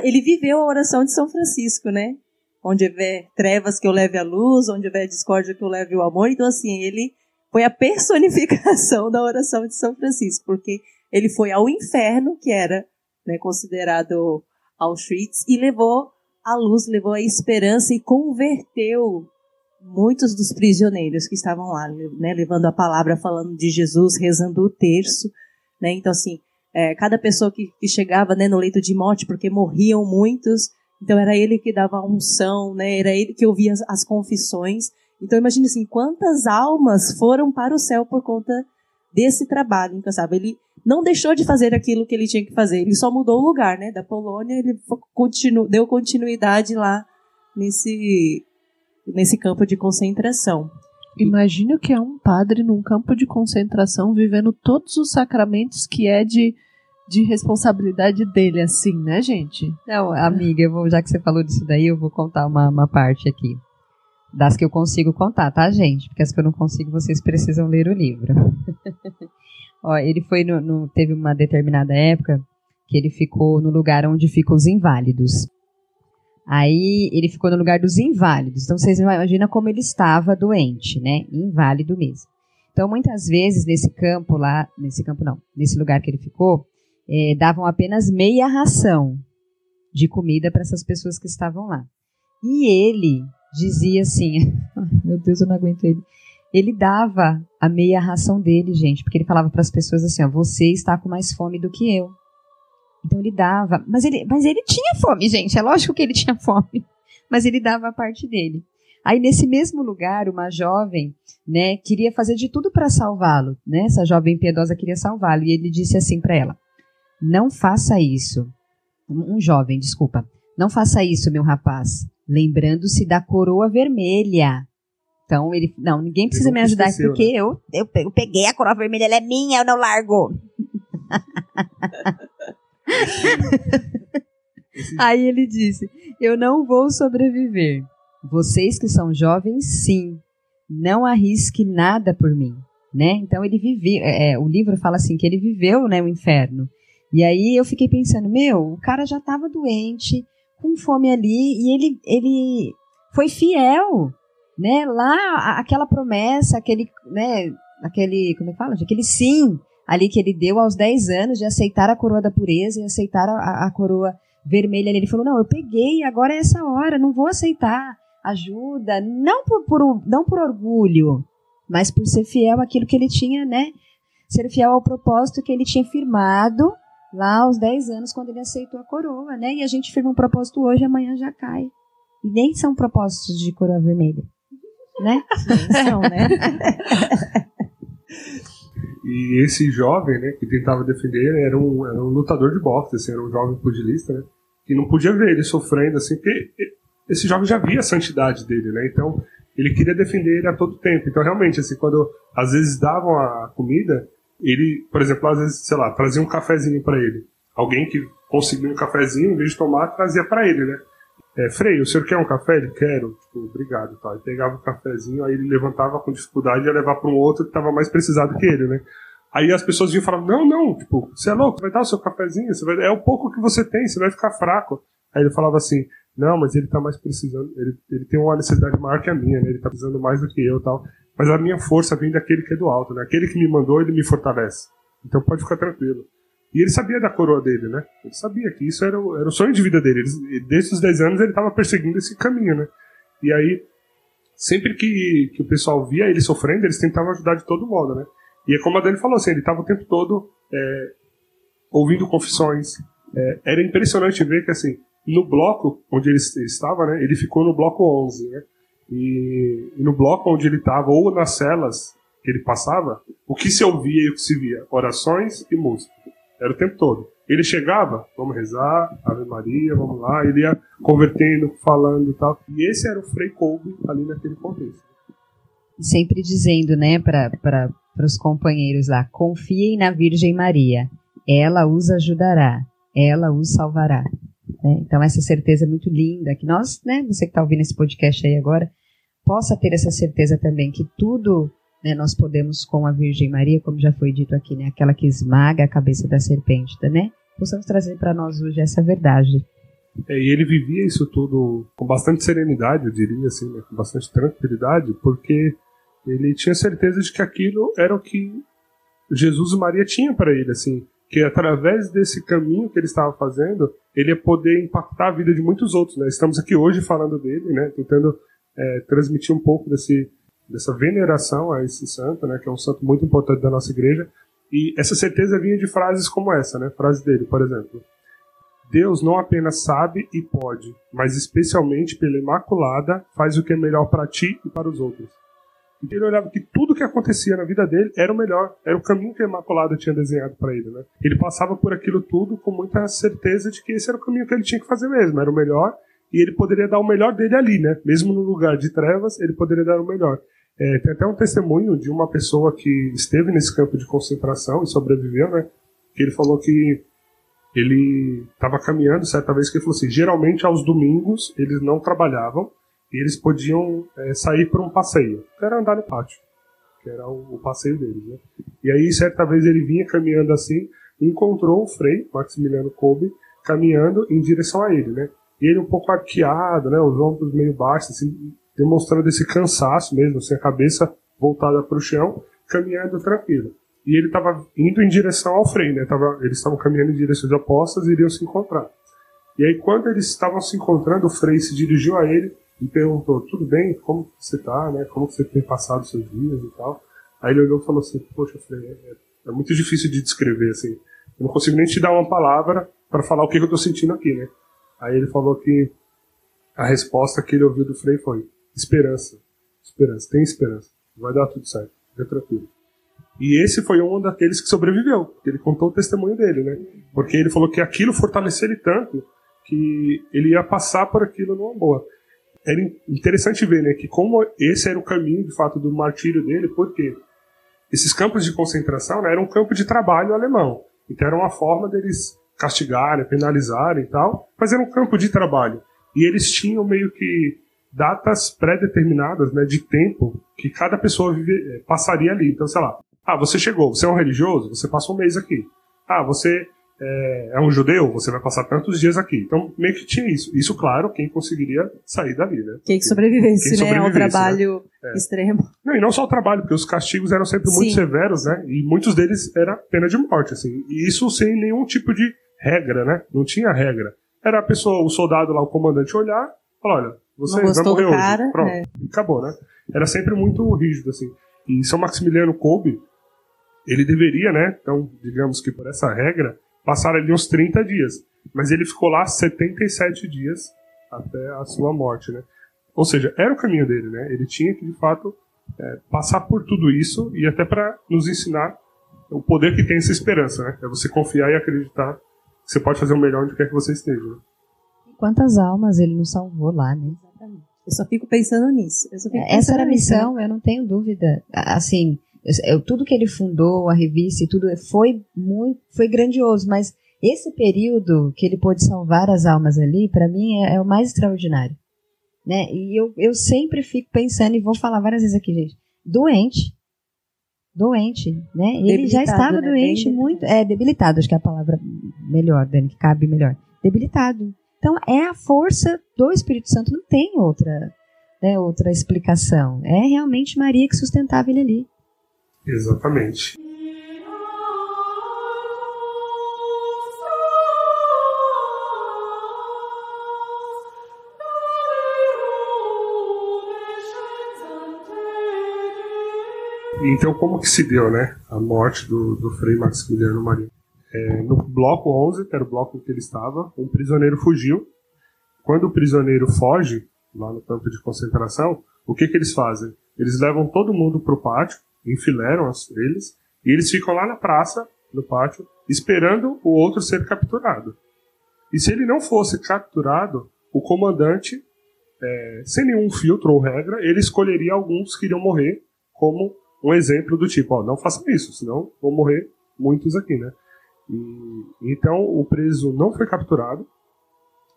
ele viveu a oração de São Francisco, né? Onde houver trevas que eu leve a luz, onde houver discórdia que eu leve o amor. Então, assim, ele foi a personificação da oração de São Francisco, porque ele foi ao inferno, que era né, considerado Auschwitz, e levou a luz, levou a esperança e converteu muitos dos prisioneiros que estavam lá, né, levando a palavra, falando de Jesus, rezando o terço. Né? Então, assim, é, cada pessoa que, que chegava né, no leito de morte, porque morriam muitos, então era ele que dava a unção, né, era ele que ouvia as, as confissões. Então imagine assim, quantas almas foram para o céu por conta desse trabalho incansável. Ele não deixou de fazer aquilo que ele tinha que fazer, ele só mudou o lugar, né? Da Polônia, ele continu, deu continuidade lá nesse, nesse campo de concentração. Imagine o que é um padre num campo de concentração vivendo todos os sacramentos que é de, de responsabilidade dele, assim, né, gente? Não, amiga, eu vou, já que você falou disso daí, eu vou contar uma, uma parte aqui. Das que eu consigo contar, tá, gente? Porque as que eu não consigo, vocês precisam ler o livro. Ó, ele foi no, no, Teve uma determinada época que ele ficou no lugar onde ficam os inválidos. Aí ele ficou no lugar dos inválidos. Então vocês imaginam como ele estava doente, né? Inválido mesmo. Então muitas vezes nesse campo lá, nesse campo não, nesse lugar que ele ficou, é, davam apenas meia ração de comida para essas pessoas que estavam lá. E ele dizia assim: meu Deus, eu não aguento ele. Ele dava a meia ração dele, gente, porque ele falava para as pessoas assim: ó, você está com mais fome do que eu. Então ele dava, mas ele, mas ele tinha fome, gente. É lógico que ele tinha fome, mas ele dava a parte dele. Aí nesse mesmo lugar, uma jovem, né, queria fazer de tudo para salvá-lo, né? Essa jovem piedosa queria salvá-lo e ele disse assim para ela: "Não faça isso." Um jovem, desculpa. "Não faça isso, meu rapaz lembrando-se da coroa vermelha. Então ele, não, ninguém precisa me ajudar esqueceu, porque né? eu, eu, eu peguei a coroa vermelha, ela é minha, eu não largo. Aí ele disse: Eu não vou sobreviver. Vocês que são jovens, sim. Não arrisque nada por mim. Né? Então ele viveu. É, é, o livro fala assim que ele viveu né, o inferno. E aí eu fiquei pensando: meu, o cara já estava doente, com fome ali e ele, ele foi fiel, né? Lá, aquela promessa, aquele, né? Aquele, como é que fala? Aquele sim ali que ele deu aos 10 anos de aceitar a coroa da pureza e aceitar a, a coroa vermelha. Ele falou: Não, eu peguei, agora é essa hora, não vou aceitar ajuda, não por, por, não por orgulho, mas por ser fiel àquilo que ele tinha, né? ser fiel ao propósito que ele tinha firmado lá aos 10 anos, quando ele aceitou a coroa, né? E a gente firma um propósito hoje, amanhã já cai. E nem são propósitos de coroa vermelha, né? Nem são, né? E esse jovem, né, que tentava defender, era um, era um lutador de boxe, assim, era um jovem pugilista, né? Que não podia ver ele sofrendo, assim, porque esse jovem já via a santidade dele, né? Então, ele queria defender ele a todo tempo. Então, realmente, assim, quando às vezes davam a comida, ele, por exemplo, às vezes, sei lá, trazia um cafezinho para ele. Alguém que conseguiu um cafezinho, em vez de tomar, trazia para ele, né? É, Frei, o senhor quer um café? Ele, quero. Tipo, obrigado. Tá. Ele pegava o cafezinho, aí ele levantava com dificuldade e ia levar para um outro que estava mais precisado que ele, né? Aí as pessoas vinham falavam, não, não, tipo, você é louco, vai dar o seu cafezinho, você vai... é o pouco que você tem, você vai ficar fraco. Aí ele falava assim, não, mas ele tá mais precisando, ele, ele tem uma necessidade maior que a minha, né? Ele tá precisando mais do que eu tal. Mas a minha força vem daquele que é do alto, né? Aquele que me mandou, ele me fortalece. Então pode ficar tranquilo. E ele sabia da coroa dele, né? Ele sabia que isso era o, era o sonho de vida dele. Ele, desde os 10 anos ele estava perseguindo esse caminho, né? E aí, sempre que, que o pessoal via ele sofrendo, eles tentavam ajudar de todo modo, né? E é como a Dani falou, assim, ele estava o tempo todo é, ouvindo confissões. É, era impressionante ver que, assim, no bloco onde ele estava, né? Ele ficou no bloco 11, né? E, e no bloco onde ele estava, ou nas celas que ele passava, o que se ouvia e o que se via? Orações e música. Era o tempo todo. Ele chegava, vamos rezar, Ave Maria, vamos lá, ele ia convertendo, falando e tal. E esse era o Frei Kolbe ali naquele contexto. Sempre dizendo, né, para os companheiros lá: confiem na Virgem Maria, ela os ajudará, ela os salvará. Né? Então, essa certeza muito linda, que nós, né, você que está ouvindo esse podcast aí agora, possa ter essa certeza também que tudo né, nós podemos com a Virgem Maria, como já foi dito aqui, né, aquela que esmaga a cabeça da serpente, né? Possamos trazer para nós hoje essa verdade. É, e ele vivia isso tudo com bastante serenidade, eu diria assim, né, com bastante tranquilidade, porque ele tinha certeza de que aquilo era o que Jesus e Maria tinham para ele, assim, que através desse caminho que ele estava fazendo, ele ia poder impactar a vida de muitos outros, né? Estamos aqui hoje falando dele, né, tentando é, transmitir um pouco desse dessa veneração a esse santo, né, que é um santo muito importante da nossa igreja. E essa certeza vinha de frases como essa, né? Frase dele, por exemplo: Deus não apenas sabe e pode, mas especialmente pela Imaculada faz o que é melhor para ti e para os outros. E ele olhava que tudo que acontecia na vida dele era o melhor, era o caminho que a Imaculada tinha desenhado para ele, né? Ele passava por aquilo tudo com muita certeza de que esse era o caminho que ele tinha que fazer mesmo, era o melhor e ele poderia dar o melhor dele ali, né? Mesmo no lugar de trevas, ele poderia dar o melhor. É, tem até um testemunho de uma pessoa que esteve nesse campo de concentração e sobreviveu, né? Que ele falou que ele estava caminhando certa vez que ele falou assim: geralmente aos domingos eles não trabalhavam e eles podiam é, sair para um passeio, que era andar no pátio, que era o, o, passeio deles, né? E aí certa vez ele vinha caminhando assim, encontrou o Frei Maximiliano Kolbe caminhando em direção a ele, né? E ele um pouco arqueado, né? Os ombros meio baixos, assim, demonstrando esse cansaço mesmo, assim, a cabeça voltada para o chão, caminhando tranquilo. E ele estava indo em direção ao Frei, né? Tava, eles estavam caminhando em direções opostas e iriam se encontrar. E aí, quando eles estavam se encontrando, o Frei se dirigiu a ele e perguntou: Tudo bem? Como você está? Né? Como você tem passado seus dias e tal? Aí ele olhou e falou assim: Poxa, Frei, é, é muito difícil de descrever assim. Eu não consigo nem te dar uma palavra para falar o que eu estou sentindo aqui, né? Aí ele falou que a resposta que ele ouviu do Frei foi: Esperança. Esperança. Tem esperança. Vai dar tudo certo. Fica tranquilo. E esse foi um daqueles que sobreviveu. Ele contou o testemunho dele, né? Porque ele falou que aquilo fortaleceu ele tanto que ele ia passar por aquilo numa boa. Era interessante ver, né? Que como esse era o caminho, de fato, do martírio dele, porque esses campos de concentração né, eram um campo de trabalho alemão. Então era uma forma deles castigarem, penalizarem e tal, mas era um campo de trabalho. E eles tinham meio que datas pré-determinadas, né, de tempo que cada pessoa vive, eh, passaria ali. Então, sei lá, ah, você chegou, você é um religioso, você passa um mês aqui. Ah, você é, é um judeu, você vai passar tantos dias aqui. Então, meio que tinha isso. Isso, claro, quem conseguiria sair dali, né? Quem sobrevivesse, quem sobrevivesse né, ao trabalho né? extremo. Não, e não só o trabalho, porque os castigos eram sempre muito Sim. severos, né? E muitos deles era pena de morte, assim. E isso sem nenhum tipo de regra, né? Não tinha regra. Era a pessoa, o soldado lá, o comandante olhar, falar, olha, você vai morrer hoje. Cara, Pronto, é. acabou, né? Era sempre muito rígido, assim. E São Maximiliano Kolbe, ele deveria, né? Então, digamos que por essa regra, passar ali uns 30 dias. Mas ele ficou lá 77 dias até a sua morte, né? Ou seja, era o caminho dele, né? Ele tinha que, de fato, é, passar por tudo isso e até para nos ensinar o poder que tem essa esperança, né? É você confiar e acreditar que você pode fazer o melhor onde quer que você esteja. Né? Quantas almas ele nos salvou lá, né? Eu só fico pensando nisso. Fico Essa era a missão, né? eu não tenho dúvida. Assim, eu, tudo que ele fundou, a revista e tudo, foi muito, foi grandioso, mas esse período que ele pôde salvar as almas ali, para mim, é, é, o mais extraordinário. Né? E eu, eu sempre fico pensando, e vou falar várias vezes aqui, gente, doente. Doente, né? Ele já estava né? doente, Bem muito. É, debilitado, acho que é a palavra melhor, Dani, que cabe melhor. Debilitado. Então, é a força do Espírito Santo, não tem outra, né, outra explicação. É realmente Maria que sustentava ele ali. Exatamente. Então, como que se deu, né, a morte do, do Frei Maximiliano Maria? É, no bloco 11, que era o bloco em que ele estava, um prisioneiro fugiu. Quando o prisioneiro foge, lá no campo de concentração, o que, que eles fazem? Eles levam todo mundo para o pátio, enfileiram eles, e eles ficam lá na praça, no pátio, esperando o outro ser capturado. E se ele não fosse capturado, o comandante, é, sem nenhum filtro ou regra, ele escolheria alguns que iriam morrer como um exemplo do tipo, ó, não façam isso, senão vão morrer muitos aqui, né? E, então o preso não foi capturado,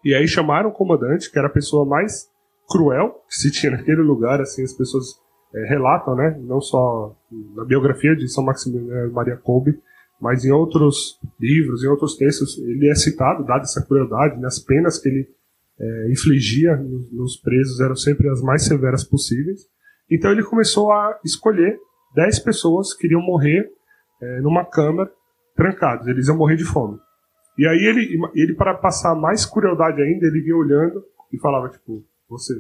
e aí chamaram o comandante, que era a pessoa mais cruel que se tinha naquele lugar, assim, as pessoas é, relatam, né, não só na biografia de São Maximiliano Maria Kolbe, mas em outros livros, em outros textos, ele é citado, dada essa crueldade, né, as penas que ele é, infligia nos, presos eram sempre as mais severas possíveis. Então ele começou a escolher 10 pessoas que iriam morrer é, numa câmara trancados, eles iam morrer de fome. E aí ele, ele para passar mais crueldade ainda, ele vinha olhando e falava tipo, você.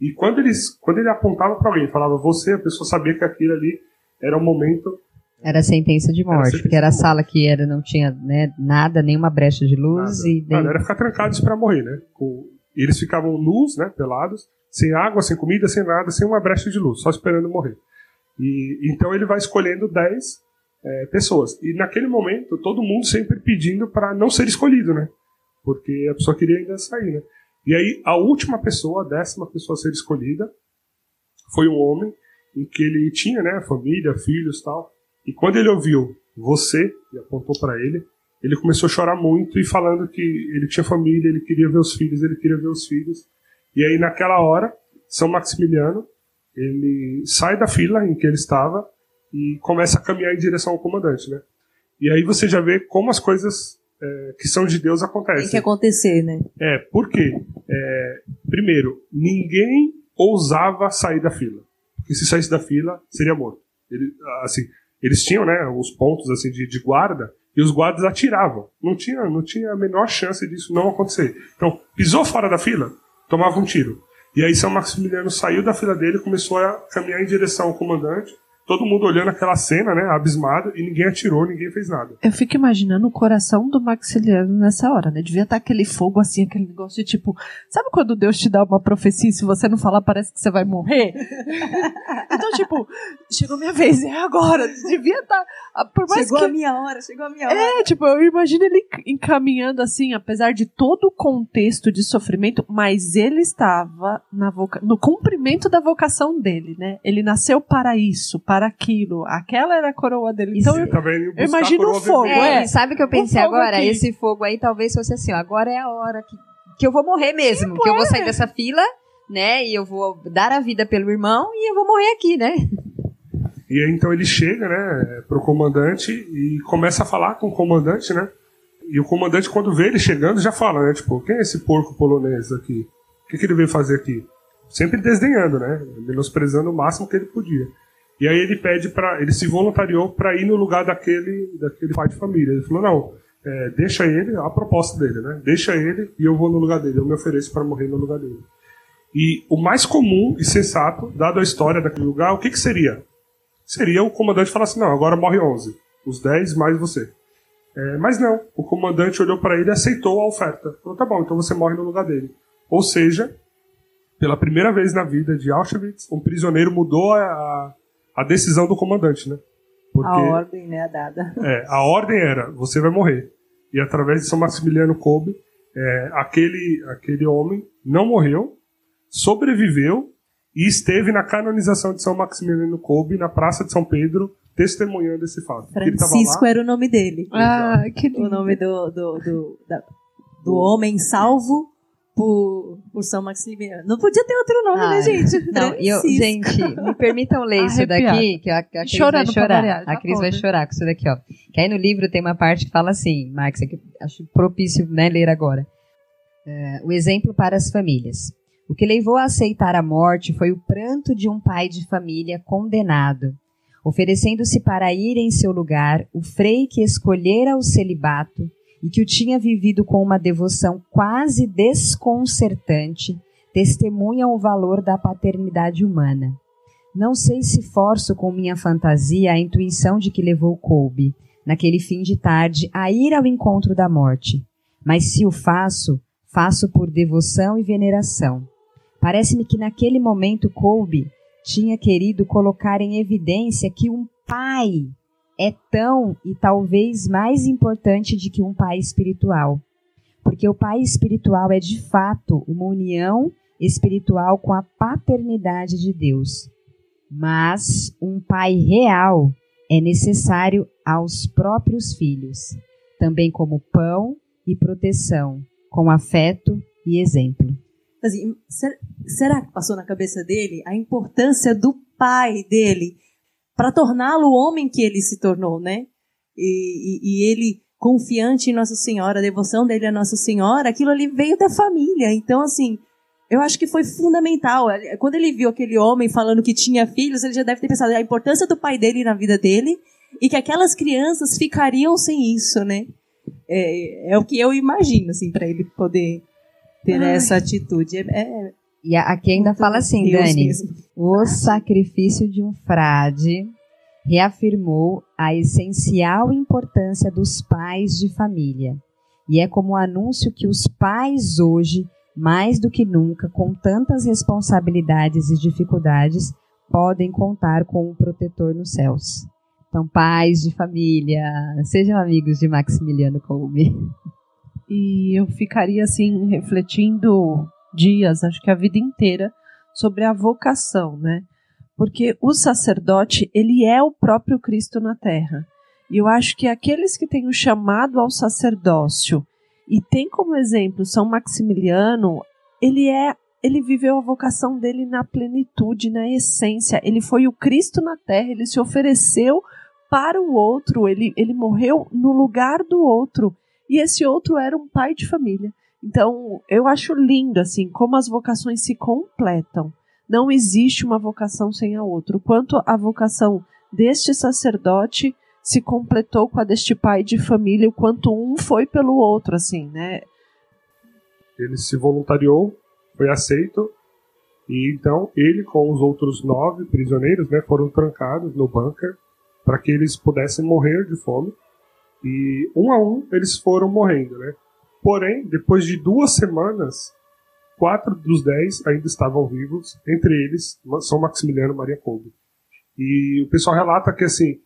E quando, eles, quando ele apontava para alguém, falava você, a pessoa sabia que aquilo ali era o momento era sentença de morte, sentença porque era a sala que era, não tinha né, nada, nenhuma brecha de luz. Nada. E nada, era ficar trancados para morrer, né? Com, eles ficavam nus, né, pelados, sem água, sem comida, sem nada, sem uma brecha de luz, só esperando morrer. E então ele vai escolhendo 10 é, pessoas. E naquele momento, todo mundo sempre pedindo para não ser escolhido, né? Porque a pessoa queria ainda sair, né? E aí, a última pessoa, a décima pessoa a ser escolhida, foi um homem em que ele tinha, né, família, filhos tal. E quando ele ouviu você, e apontou para ele, ele começou a chorar muito e falando que ele tinha família, ele queria ver os filhos, ele queria ver os filhos. E aí, naquela hora, São Maximiliano ele sai da fila em que ele estava e começa a caminhar em direção ao comandante, né? E aí você já vê como as coisas é, que são de Deus acontecem. Tem que acontecer, né? É, por quê? É, primeiro, ninguém ousava sair da fila. Porque se saísse da fila, seria morto. Ele, assim, eles tinham né, os pontos assim de, de guarda e os guardas atiravam. Não tinha, não tinha a menor chance disso não acontecer. Então, pisou fora da fila, tomava um tiro. E aí São Maximiliano saiu da fila dele e começou a caminhar em direção ao comandante todo mundo olhando aquela cena, né, abismado, e ninguém atirou, ninguém fez nada. Eu fico imaginando o coração do Maxiliano nessa hora, né? Devia estar aquele fogo assim, aquele negócio de tipo, sabe quando Deus te dá uma profecia e se você não falar parece que você vai morrer? então, tipo, chegou minha vez, é agora. Devia estar. Ah, por mais chegou que... a minha hora, chegou a minha hora. É, tipo, eu imagino ele encaminhando assim, apesar de todo o contexto de sofrimento, mas ele estava na voca... no cumprimento da vocação dele, né? Ele nasceu para isso, para para aquilo. Aquela era a coroa dele. Então, eu, eu imagino o fogo. É, é. Sabe o que eu pensei agora? Aqui. Esse fogo aí talvez fosse assim, ó, agora é a hora que, que eu vou morrer mesmo. Sim, que eu vou sair dessa fila, né? E eu vou dar a vida pelo irmão e eu vou morrer aqui, né? E aí então ele chega, né, pro comandante e começa a falar com o comandante, né? E o comandante, quando vê ele chegando, já fala, né? Tipo, quem é esse porco polonês aqui? O que, que ele veio fazer aqui? Sempre desdenhando, né? Menosprezando o máximo que ele podia. E aí ele pede para ele se voluntariou para ir no lugar daquele daquele pai de família. Ele falou não, é, deixa ele, a proposta dele, né? Deixa ele e eu vou no lugar dele. Eu me ofereço para morrer no lugar dele. E o mais comum e sensato, dado a história daquele lugar, o que, que seria? seria o comandante falar assim: não, agora morre 11. Os 10 mais você. É, mas não, o comandante olhou para ele e aceitou a oferta. Falou: tá bom, então você morre no lugar dele. Ou seja, pela primeira vez na vida de Auschwitz, um prisioneiro mudou a, a decisão do comandante, né? Porque, a ordem, né, dada. É, a ordem era: você vai morrer. E através de São Maximiliano Kolbe, é, aquele, aquele homem não morreu, sobreviveu e esteve na canonização de São Maximiliano Kolbe na Praça de São Pedro, testemunhando esse fato. Francisco era o nome dele. Ah, que lindo. O nome do, do, do, da, do homem salvo por, por São Maximiliano. Não podia ter outro nome, né, gente? Não, eu, gente, me permitam ler isso daqui, que a, a Cris vai chorar. a Cris vai chorar com isso daqui, ó. Que aí no livro tem uma parte que fala assim, Max, que acho propício né, ler agora. Uh, o exemplo para as famílias. O que levou a aceitar a morte foi o pranto de um pai de família condenado, oferecendo-se para ir em seu lugar o frei que escolhera o celibato e que o tinha vivido com uma devoção quase desconcertante, testemunham o valor da paternidade humana. Não sei se forço com minha fantasia a intuição de que levou Colby, naquele fim de tarde, a ir ao encontro da morte. Mas se o faço, faço por devoção e veneração. Parece-me que naquele momento Colby tinha querido colocar em evidência que um pai é tão e talvez mais importante do que um pai espiritual. Porque o pai espiritual é de fato uma união espiritual com a paternidade de Deus. Mas um pai real é necessário aos próprios filhos, também como pão e proteção, com afeto e exemplo. Assim, será que passou na cabeça dele a importância do pai dele para torná-lo o homem que ele se tornou, né? E, e, e, ele confiante em Nossa Senhora, a devoção dele a Nossa Senhora, aquilo ali veio da família. Então, assim, eu acho que foi fundamental. Quando ele viu aquele homem falando que tinha filhos, ele já deve ter pensado a importância do pai dele na vida dele e que aquelas crianças ficariam sem isso, né? É, é o que eu imagino, assim, para ele poder ter Ai. essa atitude. É, é, e aqui ainda fala assim, Deus Dani: mesmo. o sacrifício de um frade reafirmou a essencial importância dos pais de família. E é como um anúncio que os pais hoje, mais do que nunca, com tantas responsabilidades e dificuldades, podem contar com um protetor nos céus. Então, pais de família, sejam amigos de Maximiliano Kolbe. E eu ficaria assim refletindo dias, acho que a vida inteira, sobre a vocação, né? Porque o sacerdote, ele é o próprio Cristo na terra. E eu acho que aqueles que têm o chamado ao sacerdócio e tem como exemplo São Maximiliano, ele é ele viveu a vocação dele na plenitude, na essência. Ele foi o Cristo na terra, ele se ofereceu para o outro, ele, ele morreu no lugar do outro. E esse outro era um pai de família. Então, eu acho lindo, assim, como as vocações se completam. Não existe uma vocação sem a outra. Quanto a vocação deste sacerdote se completou com a deste pai de família, o quanto um foi pelo outro, assim, né? Ele se voluntariou, foi aceito, e então ele com os outros nove prisioneiros, né, foram trancados no bunker para que eles pudessem morrer de fome. E um a um eles foram morrendo, né? Porém, depois de duas semanas, quatro dos dez ainda estavam vivos, entre eles São Maximiliano e Maria Kolbe. E o pessoal relata que, assim,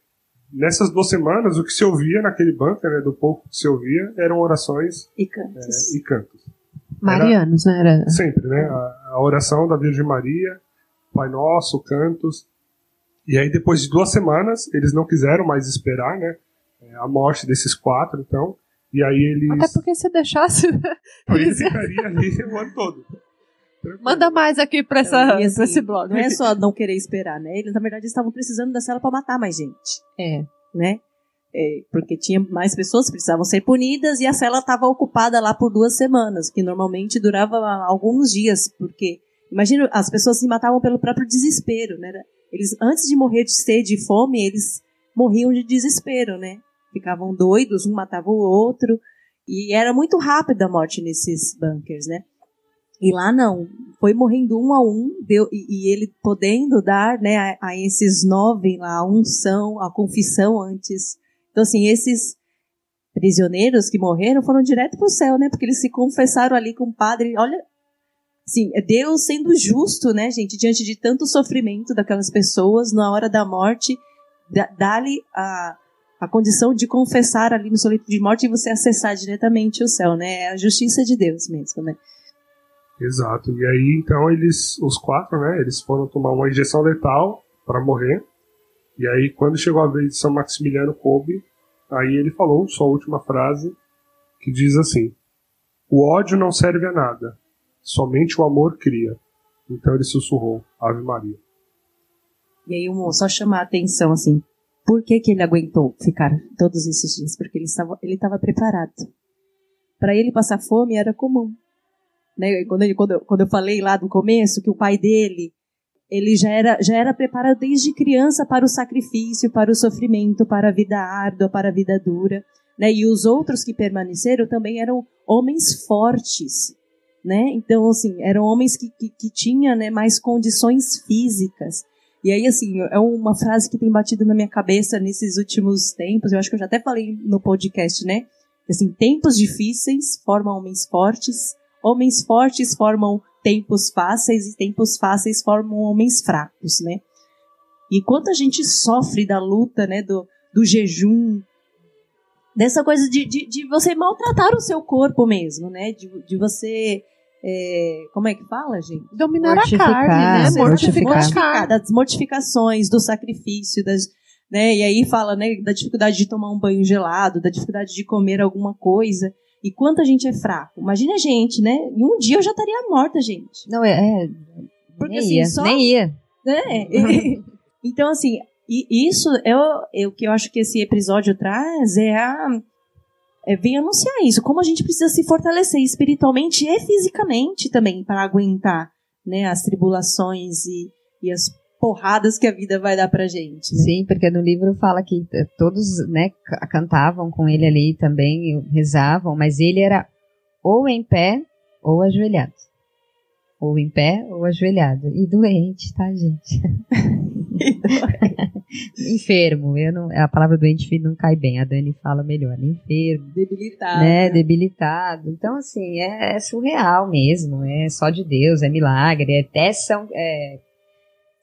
nessas duas semanas, o que se ouvia naquele bunker, né, do pouco que se ouvia, eram orações e cantos. É, e cantos. Marianos, era, né? Era... Sempre, né? A, a, oração da Virgem Maria, Pai Nosso, cantos. E aí, depois de duas semanas, eles não quiseram mais esperar, né? É, a morte desses quatro, então e aí eles. Até porque se deixasse. Ele ficaria ali o ano todo. Manda mais aqui pra, essa, então, assim, pra esse blog. Não é só não querer esperar, né? Eles, na verdade, estavam precisando da cela para matar mais gente. É. Né? É, porque tinha mais pessoas que precisavam ser punidas e a cela estava ocupada lá por duas semanas, que normalmente durava alguns dias, porque imagina as pessoas se matavam pelo próprio desespero, né? Eles antes de morrer de sede e fome, eles morriam de desespero, né? Ficavam doidos, um matava o outro, e era muito rápida a morte nesses bunkers, né? E lá não, foi morrendo um a um, deu, e, e ele podendo dar né, a, a, esses nove lá a unção, a confissão antes. Então, assim, esses prisioneiros que morreram foram direto para o céu, né? Porque eles se confessaram ali com o padre. Olha, sim, é Deus sendo justo, né, gente, diante de tanto sofrimento daquelas pessoas, na hora da morte, dá-lhe a, a condição de confessar ali no seu leito de morte e você acessar diretamente o céu, né? É a justiça de Deus mesmo, né? Exato. E aí, então, eles, os quatro, né, eles foram tomar uma injeção letal para morrer. E aí, quando chegou a vez de São Maximiliano Kolbe, aí ele falou sua última frase, que diz assim: O ódio não serve a nada, somente o amor cria. Então ele sussurrou: Ave Maria. E aí, um, só chamar a atenção, assim, por que, que ele aguentou ficar todos esses dias? Porque ele estava, ele estava preparado. Para ele passar fome era comum. Né? Quando, ele, quando, quando eu falei lá no começo que o pai dele ele já era, já era preparado desde criança para o sacrifício, para o sofrimento, para a vida árdua, para a vida dura. Né? E os outros que permaneceram também eram homens fortes. Né? Então, assim, eram homens que, que, que tinham né, mais condições físicas. E aí, assim, é uma frase que tem batido na minha cabeça nesses últimos tempos. Eu acho que eu já até falei no podcast, né? Assim, tempos difíceis formam homens fortes, homens fortes formam tempos fáceis e tempos fáceis formam homens fracos, né? E quanto a gente sofre da luta, né, do, do jejum, dessa coisa de, de, de você maltratar o seu corpo mesmo, né? De, de você é, como é que fala, gente? Dominar mortificar, a carne, né? Mortificar. mortificar. Das mortificações, do sacrifício, das, né? E aí fala, né, da dificuldade de tomar um banho gelado, da dificuldade de comer alguma coisa. E quanta gente é fraco. Imagina a gente, né? Em um dia eu já estaria morta, gente. Não, é. é Porque nem assim, ia, só. Nem ia. Né? então, assim, isso é o, é o que eu acho que esse episódio traz é a. É, vem anunciar isso, como a gente precisa se fortalecer espiritualmente e fisicamente também para aguentar né, as tribulações e, e as porradas que a vida vai dar pra gente. Né? Sim, porque no livro fala que eh, todos, né, cantavam com ele ali também, rezavam, mas ele era ou em pé ou ajoelhado. Ou em pé ou ajoelhado. E doente, tá, gente? Enfermo. Eu não, a palavra doente não cai bem. A Dani fala melhor. Enfermo. Debilitado. Né? Debilitado. Então, assim, é, é surreal mesmo. É só de Deus, é milagre. É até são, é,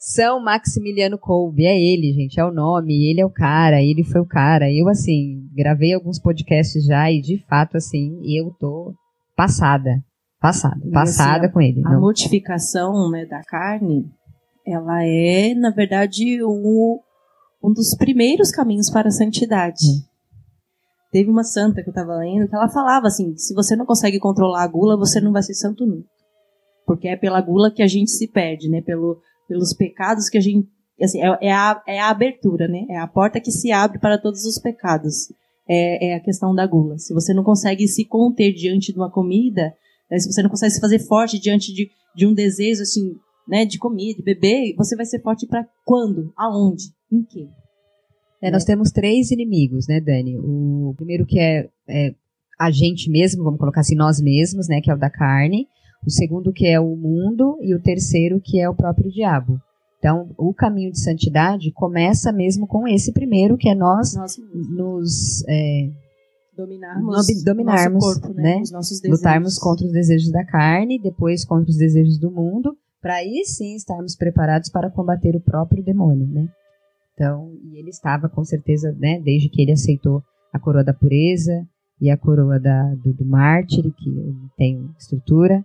são Maximiliano Kolbe, é ele, gente, é o nome, ele é o cara, ele foi o cara. Eu, assim, gravei alguns podcasts já e, de fato, assim, eu tô passada, passada, passada assim, com ele. A não. mortificação né, da carne, ela é, na verdade, um, um dos primeiros caminhos para a santidade. Hum. Teve uma santa que eu estava lendo que ela falava assim: se você não consegue controlar a gula, você não vai ser santo nunca. Porque é pela gula que a gente se perde, né? Pelo, pelos pecados que a gente. Assim, é, é, a, é a abertura, né? É a porta que se abre para todos os pecados. É, é a questão da gula. Se você não consegue se conter diante de uma comida, né, se você não consegue se fazer forte diante de, de um desejo, assim, né, de comida, de beber, você vai ser forte para quando? Aonde? Em quê? É, nós temos três inimigos, né, Dani? O primeiro que é, é, a gente mesmo, vamos colocar assim, nós mesmos, né, que é o da carne o segundo que é o mundo e o terceiro que é o próprio diabo. Então, o caminho de santidade começa mesmo com esse primeiro, que é nós, nós nos é, dominarmos, dominarmos corpo, né? né? lutarmos contra os desejos da carne, depois contra os desejos do mundo, para aí sim estarmos preparados para combater o próprio demônio, né? Então, e ele estava com certeza, né, desde que ele aceitou a coroa da pureza e a coroa da, do, do mártir, que tem estrutura,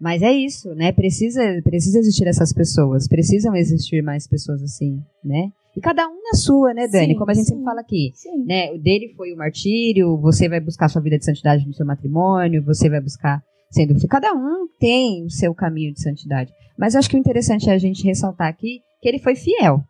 mas é isso, né? Precisa, precisa existir essas pessoas, precisam existir mais pessoas assim, né? E cada um na sua, né, Dani? Sim, Como a gente sim, sempre fala aqui, sim. né? O dele foi o martírio, você vai buscar sua vida de santidade no seu matrimônio, você vai buscar cada um tem o seu caminho de santidade. Mas eu acho que o interessante é a gente ressaltar aqui que ele foi fiel.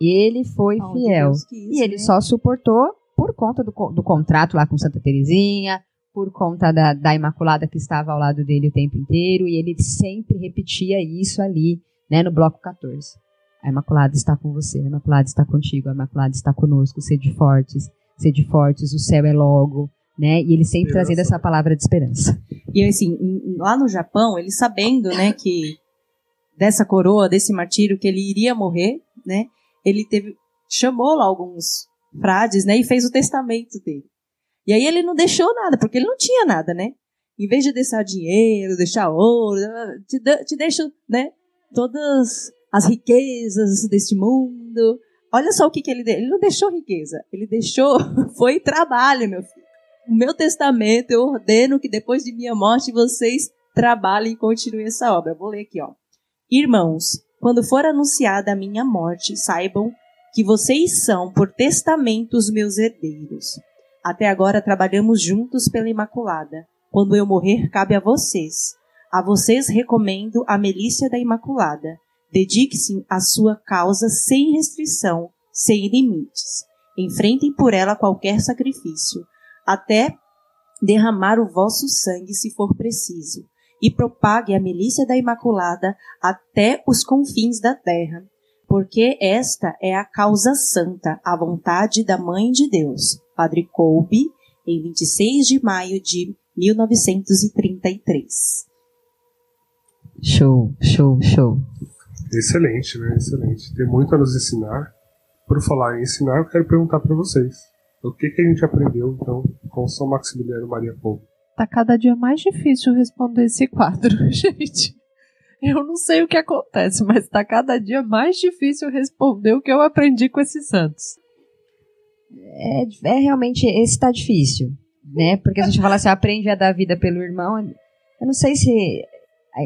Ele foi fiel. E ele né? só suportou por conta do, do contrato lá com Santa Terezinha, por conta da, da Imaculada que estava ao lado dele o tempo inteiro, e ele sempre repetia isso ali, né, no bloco 14. A Imaculada está com você, a Imaculada está contigo, a Imaculada está conosco, sede fortes, sede fortes, o céu é logo, né? E ele sempre trazendo essa palavra de esperança. E assim, lá no Japão, ele sabendo, né, que dessa coroa, desse martírio, que ele iria morrer, né? Ele teve chamou lá alguns frades, né, e fez o testamento dele. E aí ele não deixou nada, porque ele não tinha nada, né? Em vez de deixar dinheiro, deixar ouro, te, te deixo, né, todas as riquezas deste mundo. Olha só o que, que ele deu. Ele não deixou riqueza, ele deixou, foi trabalho, meu filho. O meu testamento, eu ordeno que depois de minha morte vocês trabalhem e continuem essa obra. Vou ler aqui, ó. Irmãos, quando for anunciada a minha morte, saibam que vocês são, por testamento, os meus herdeiros. Até agora trabalhamos juntos pela Imaculada. Quando eu morrer, cabe a vocês. A vocês recomendo a Melícia da Imaculada. Dedique-se à sua causa sem restrição, sem limites. Enfrentem por ela qualquer sacrifício, até derramar o vosso sangue se for preciso, e propague a milícia da Imaculada até os confins da terra, porque esta é a causa santa, a vontade da Mãe de Deus. Padre Kolbe, em 26 de maio de 1933. Show, show, show. Excelente, né? Excelente. Tem muito a nos ensinar. Por falar em ensinar, eu quero perguntar para vocês. O que, que a gente aprendeu, então, com São Maximiliano Maria Pombo? Tá cada dia mais difícil responder esse quadro, gente. Eu não sei o que acontece, mas tá cada dia mais difícil responder o que eu aprendi com esses santos. É, é realmente, esse tá difícil, né? Porque a gente fala assim, aprende a dar vida pelo irmão. Eu não sei se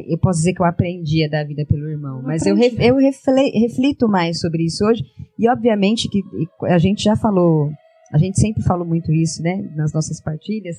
eu posso dizer que eu aprendi a dar vida pelo irmão, mas eu, eu reflito mais sobre isso hoje. E obviamente que a gente já falou, a gente sempre falou muito isso, né, nas nossas partilhas.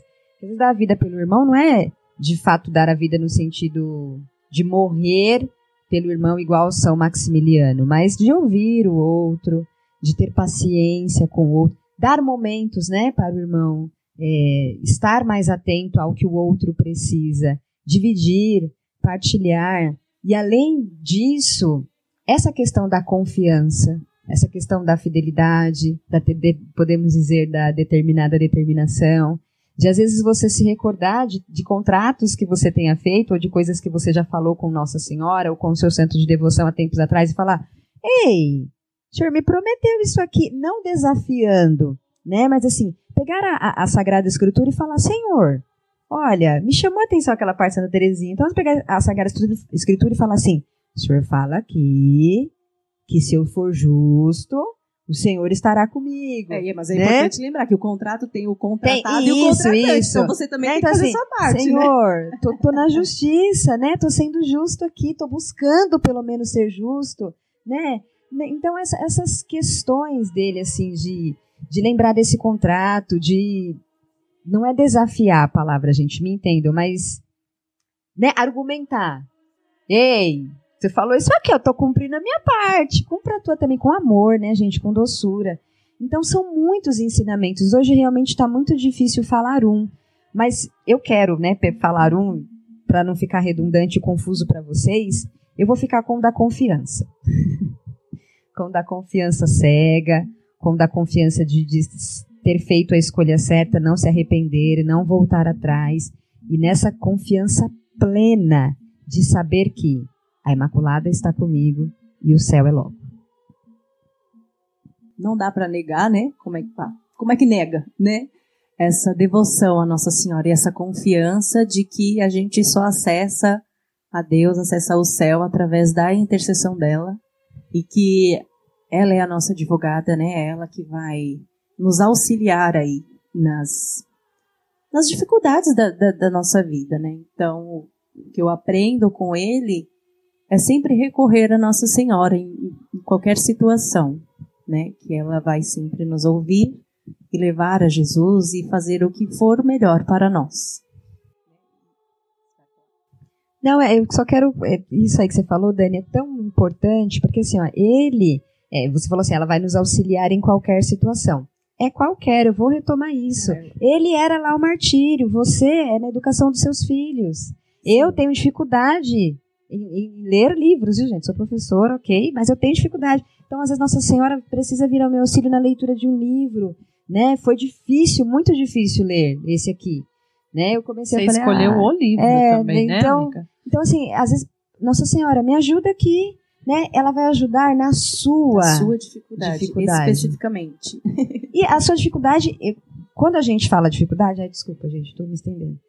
Dar a vida pelo irmão não é de fato dar a vida no sentido de morrer pelo irmão igual São Maximiliano, mas de ouvir o outro, de ter paciência com o outro, dar momentos, né, para o irmão, é, estar mais atento ao que o outro precisa, dividir partilhar. E além disso, essa questão da confiança, essa questão da fidelidade, da, de, podemos dizer, da determinada determinação, de às vezes você se recordar de, de, contratos que você tenha feito ou de coisas que você já falou com Nossa Senhora ou com o seu centro de devoção há tempos atrás e falar: Ei, o senhor me prometeu isso aqui, não desafiando, né? Mas assim, pegar a, a Sagrada Escritura e falar: Senhor, Olha, me chamou a atenção aquela parte da Santa Teresinha. Então, pegar a Sagrada Escritura e falar assim: o senhor fala aqui que se eu for justo, o Senhor estará comigo. É, mas é né? importante lembrar que o contrato tem o contratado tem, e o contratante. Isso. Então você também é, tem que então, fazer assim, sua parte, né? Senhor, né? tô, tô, na justiça, né? Tô sendo justo aqui, tô buscando pelo menos ser justo, né? Então essa, essas questões dele assim de, de lembrar desse contrato, de não é desafiar a palavra, gente, me entendam, mas né, argumentar. Ei, você falou isso aqui, eu tô cumprindo a minha parte. Cumpra a tua também com amor, né, gente, com doçura. Então são muitos ensinamentos. Hoje realmente está muito difícil falar um, mas eu quero, né, falar um para não ficar redundante e confuso para vocês. Eu vou ficar com o da confiança. com o da confiança cega, com o da confiança de, de ter feito a escolha certa, não se arrepender, não voltar atrás, e nessa confiança plena de saber que a Imaculada está comigo e o céu é logo. Não dá para negar, né? Como é que? Como é que nega, né? Essa devoção à Nossa Senhora e essa confiança de que a gente só acessa a Deus, acessa o céu através da intercessão dela e que ela é a nossa advogada, né? Ela que vai nos auxiliar aí nas, nas dificuldades da, da, da nossa vida, né? Então, o que eu aprendo com ele é sempre recorrer a Nossa Senhora em, em qualquer situação, né? Que ela vai sempre nos ouvir e levar a Jesus e fazer o que for melhor para nós. Não, é, eu só quero. É, isso aí que você falou, Dani, é tão importante, porque assim, ó, ele. É, você falou assim, ela vai nos auxiliar em qualquer situação é qualquer, eu vou retomar isso. É. Ele era lá o martírio, você é na educação dos seus filhos. Eu tenho dificuldade em, em, ler livros, viu, gente? Sou professora, ok, mas eu tenho dificuldade. Então, às vezes, Nossa Senhora precisa vir ao meu auxílio na leitura de um livro, né? Foi difícil, muito difícil ler esse aqui, né? Eu comecei Você a falar, escolheu ah, o livro é, também, né, então, amiga? Então, assim, às vezes, Nossa Senhora, me ajuda aqui, né? Ela vai ajudar na sua. A sua dificuldade, dificuldade. especificamente. E a sua dificuldade, quando a gente fala dificuldade, ai, desculpa, gente, estou me estendendo.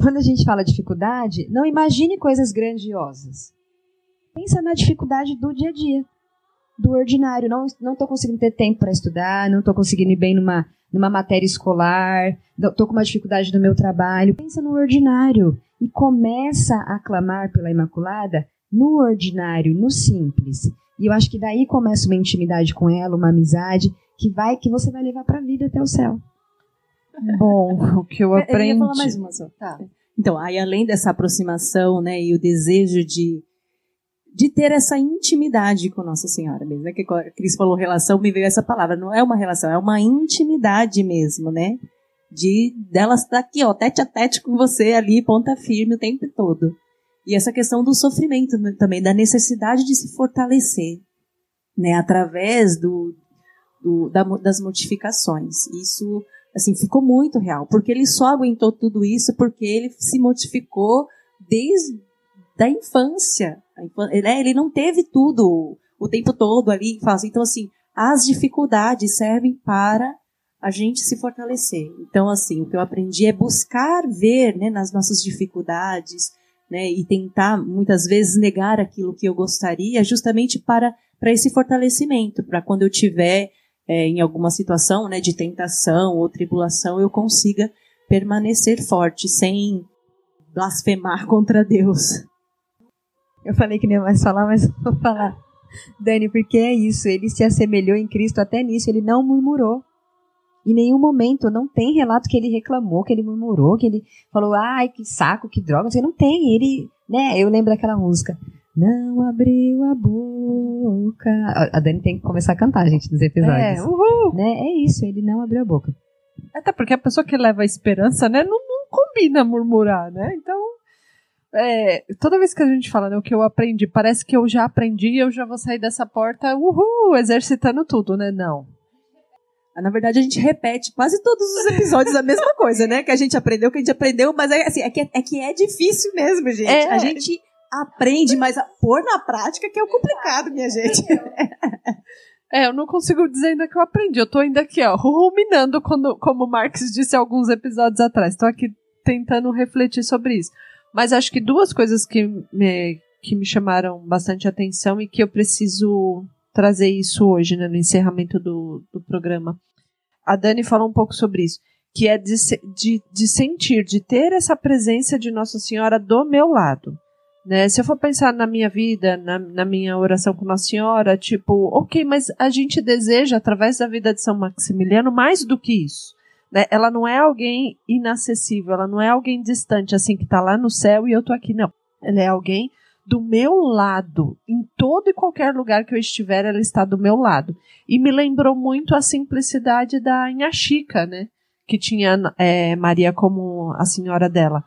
Quando a gente fala dificuldade, não imagine coisas grandiosas. Pensa na dificuldade do dia a dia, do ordinário. Não não estou conseguindo ter tempo para estudar, não estou conseguindo ir bem numa, numa matéria escolar, estou com uma dificuldade no meu trabalho. Pensa no ordinário e começa a clamar pela Imaculada no ordinário, no simples. E eu acho que daí começa uma intimidade com ela, uma amizade que vai que você vai levar para a vida até o céu. Bom, o que eu Eu ia aprendi. falar mais uma só. Então, aí além dessa aproximação, né, e o desejo de, de ter essa intimidade com Nossa Senhora mesmo, né, que a Cris falou relação, me veio essa palavra, não é uma relação, é uma intimidade mesmo, né, de dela estar aqui, ó, tete a tete com você ali, ponta firme o tempo todo. E essa questão do sofrimento também, da necessidade de se fortalecer, né, através do, do- da das mortificações. Isso assim, ficou muito real, porque ele só aguentou tudo isso porque ele se mortificou desde da infância. Infan- Ele, não teve tudo o tempo todo ali. Então, assim, as dificuldades servem para a gente se fortalecer. Então, assim, o que eu aprendi é buscar ver né, nas nossas dificuldades né, e tentar, muitas vezes, negar aquilo que eu gostaria, justamente para, para esse fortalecimento, para quando eu tiver é, em alguma situação né, de tentação ou tribulação, eu consiga permanecer forte, sem blasfemar contra Deus. Eu falei que não ia mais falar, mas vou falar. Dani, porque é isso, ele se assemelhou em Cristo até nisso, ele não murmurou. Em nenhum momento, não tem relato que ele reclamou, que ele murmurou, que ele falou, ai, que saco, que droga, não tem, ele, né, eu lembro daquela música, não abriu a boca. A- Dani tem que começar a cantar, gente, nos episódios. É, uhul. Né, é isso, ele não abriu a boca. Até porque a pessoa que leva a esperança, né, não, não combina murmurar, né? Então, é, toda vez que a gente fala né, o que eu aprendi, parece que eu já aprendi e eu já vou sair dessa porta, uhul, exercitando tudo, né? Não. Na verdade, a gente repete quase todos os episódios a mesma coisa, né? Que a gente aprendeu, que a gente aprendeu, mas é, assim, é, que, é que é difícil mesmo, gente. É. A gente aprende, mas a pôr na prática que é o complicado, minha gente. É, eu não consigo dizer ainda que eu aprendi. Eu tô ainda aqui, ó, ruminando, quando, como o Marx disse alguns episódios atrás. Tô aqui tentando refletir sobre isso. Mas acho que duas coisas que me, que me chamaram bastante atenção e que eu preciso trazer isso hoje, né, no encerramento do, do programa. A Dani falou um pouco sobre isso, que é de, de, de sentir, de ter essa presença de Nossa Senhora do meu lado. Né? Se eu for pensar na minha vida, na, na minha oração com Nossa Senhora, tipo, ok, mas a gente deseja, através da vida de São Maximiliano, mais do que isso. Né? Ela não é alguém inacessível, ela não é alguém distante, assim, que está lá no céu e eu tô aqui, não. Ela é alguém do meu lado. Em todo e qualquer lugar que eu estiver, ela está do meu lado. E me lembrou muito a simplicidade da Inha Chica, né? Que tinha é, Maria como a senhora dela.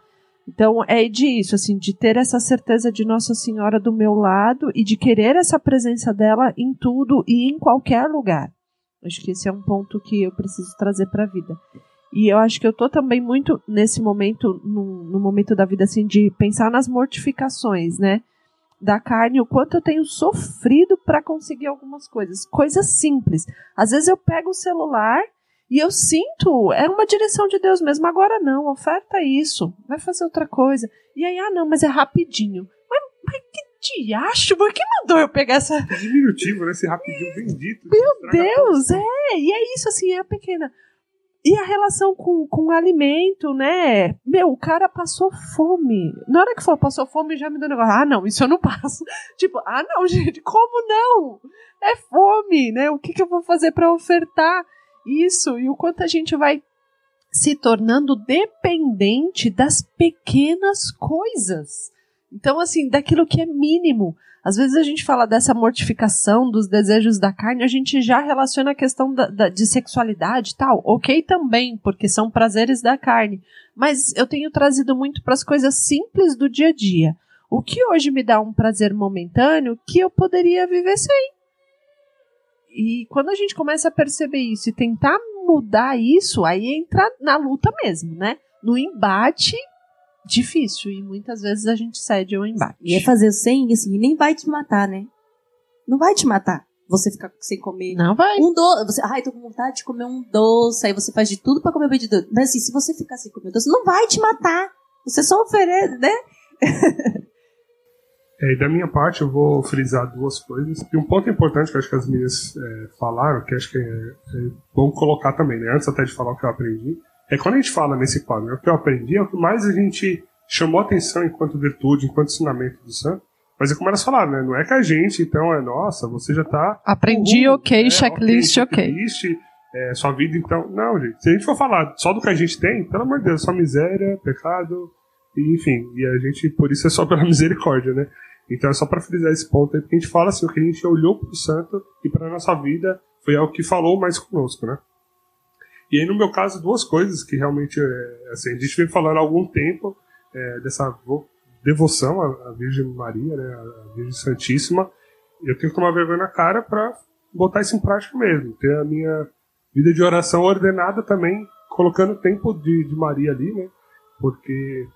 Então é disso, assim, de ter essa certeza de Nossa Senhora do meu lado e de querer essa presença dela em tudo e em qualquer lugar. Acho que esse é um ponto que eu preciso trazer para a vida. E eu acho que eu tô também muito nesse momento, no, no momento da vida, assim, de pensar nas mortificações, né? Da carne, o quanto eu tenho sofrido para conseguir algumas coisas. Coisas simples. Às vezes eu pego o celular e eu sinto, é uma direção de Deus mesmo. Agora não, oferta isso, vai fazer outra coisa. E aí, ah, não, mas é rapidinho. Mas, mas que diacho, por que mandou eu pegar essa. Diminutivo, né? Esse rapidinho bendito. Meu Deus, é, e é isso, assim, é a pequena. E a relação com, com o alimento, né? Meu, o cara passou fome. Na hora que falou passou fome, já me deu um negócio. Ah, não, isso eu não passo. Tipo, ah, não, gente, como não? É fome, né? O que, que eu vou fazer para ofertar isso? E o quanto a gente vai se tornando dependente das pequenas coisas. Então, assim, daquilo que é mínimo. Às vezes a gente fala dessa mortificação dos desejos da carne, a gente já relaciona a questão da, da- de sexualidade e tal. Ok também, porque são prazeres da carne. Mas eu tenho trazido muito para as coisas simples do dia a dia. O que hoje me dá um prazer momentâneo que eu poderia viver sem. E quando a gente começa a perceber isso e tentar mudar isso, aí entra na luta mesmo, né? No embate, difícil. E muitas vezes a gente cede ao embate. E é fazer sem, assim, nem vai te matar, né? Não vai te matar. Você ficar sem comer. Não vai. Um doce. Você, ai, tô com vontade de comer um doce. Aí você faz de tudo pra comer o de doce. Mas assim, se você ficar sem comer doce, não vai te matar. Você só oferece, né? É, da minha parte, eu vou frisar duas coisas. E um ponto importante que acho que as meninas é, falaram, que acho que é, é, bom colocar também, né? antes até de falar o que eu aprendi, é quando a gente fala nesse quadro, né? o que eu aprendi é o que mais a gente chamou atenção enquanto virtude, enquanto ensinamento do santo. Mas é como elas falaram, né? Não é que a gente, então, é nossa, você já tá. Aprendi, uhum, ok, é, checklist, ok. Checklist, é, sua vida, então. Não, gente. Se a gente for falar só do que a gente tem, pelo amor de Deus, só miséria, pecado, e, enfim. E a gente, por isso é só pela misericórdia, né? Então é só para frisar esse ponto aí, porque a gente fala assim, o que a gente olhou para o santo e para nossa vida foi algo que falou mais conosco, né? E aí, no meu caso, duas coisas que realmente, é, assim, a gente vem falando há algum tempo é, dessa devoção à, Virgem Maria, né, à Virgem Santíssima. Eu tenho que tomar vergonha na cara para botar isso em prática mesmo. Ter a minha vida de oração ordenada também, colocando o tempo de, de Maria ali, né? Porque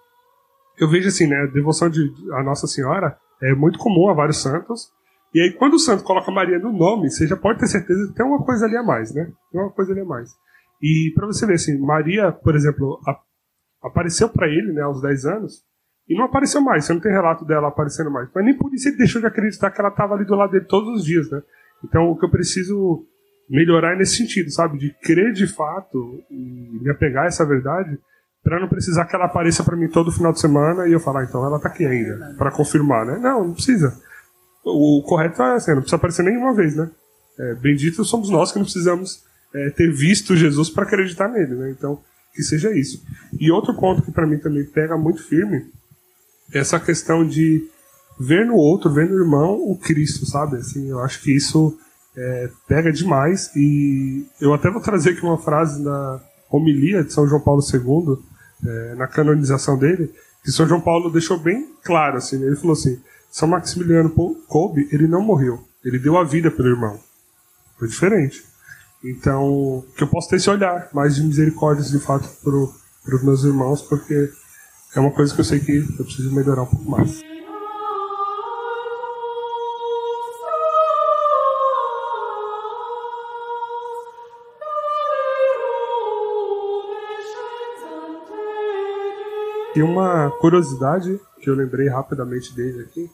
eu vejo assim, né, a devoção de, a Nossa Senhora é muito comum a vários santos. E aí, quando o santo coloca Maria no nome, você já pode ter certeza que tem uma coisa ali a mais, né? Tem uma coisa ali a mais. E para você ver assim, Maria, por exemplo, a, apareceu para ele, né, aos 10 anos, e não apareceu mais. Você não tem relato dela aparecendo mais. Mas nem por isso ele deixou de acreditar que ela estava ali do lado dele todos os dias, né? Então, o que eu preciso melhorar é nesse sentido, sabe? De crer de fato e me apegar a essa verdade para não precisar que ela apareça para mim todo final de semana e eu falar, ah, então ela tá aqui ainda, para confirmar, né? Não, não precisa. O correto é assim, não precisa aparecer nenhuma vez, né? É, bendito somos nós que não precisamos é, ter visto Jesus para acreditar nele, né? Então, que seja isso. E outro ponto que para mim também pega muito firme é essa questão de ver no outro, ver no irmão o Cristo, sabe? Assim, eu acho que isso é, pega demais e eu até vou trazer aqui uma frase na homilia de São João Paulo II, é, na canonização dele, que São João Paulo deixou bem claro, assim, né? ele falou assim, São Maximiliano Kolbe, ele não morreu, ele deu a vida pelo irmão. Foi diferente. Então, que eu posso ter esse olhar mais de misericórdia, de fato, para os meus irmãos, porque é uma coisa que eu sei que eu preciso melhorar um pouco mais. E uma curiosidade que eu lembrei rapidamente dele aqui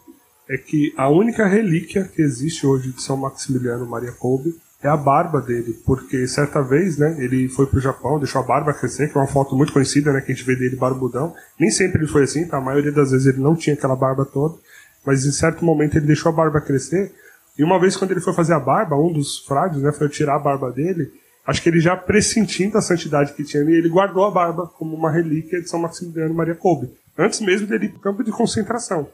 é que a única relíquia que existe hoje de São Maximiliano Maria Kolbe é a barba dele, porque certa vez, né, ele foi pro Japão, deixou a barba crescer, que é uma foto muito conhecida, né, que a gente vê dele barbudão. Nem sempre ele foi assim, tá? A maioria das vezes ele não tinha aquela barba toda, mas em certo momento ele deixou a barba crescer. E uma vez quando ele foi fazer a barba, um dos frades, né, foi tirar a barba dele, acho que ele já pressentindo a santidade que tinha, ele guardou a barba como uma relíquia de São Maximiliano Maria Kolbe, antes mesmo dele ir para o campo de concentração.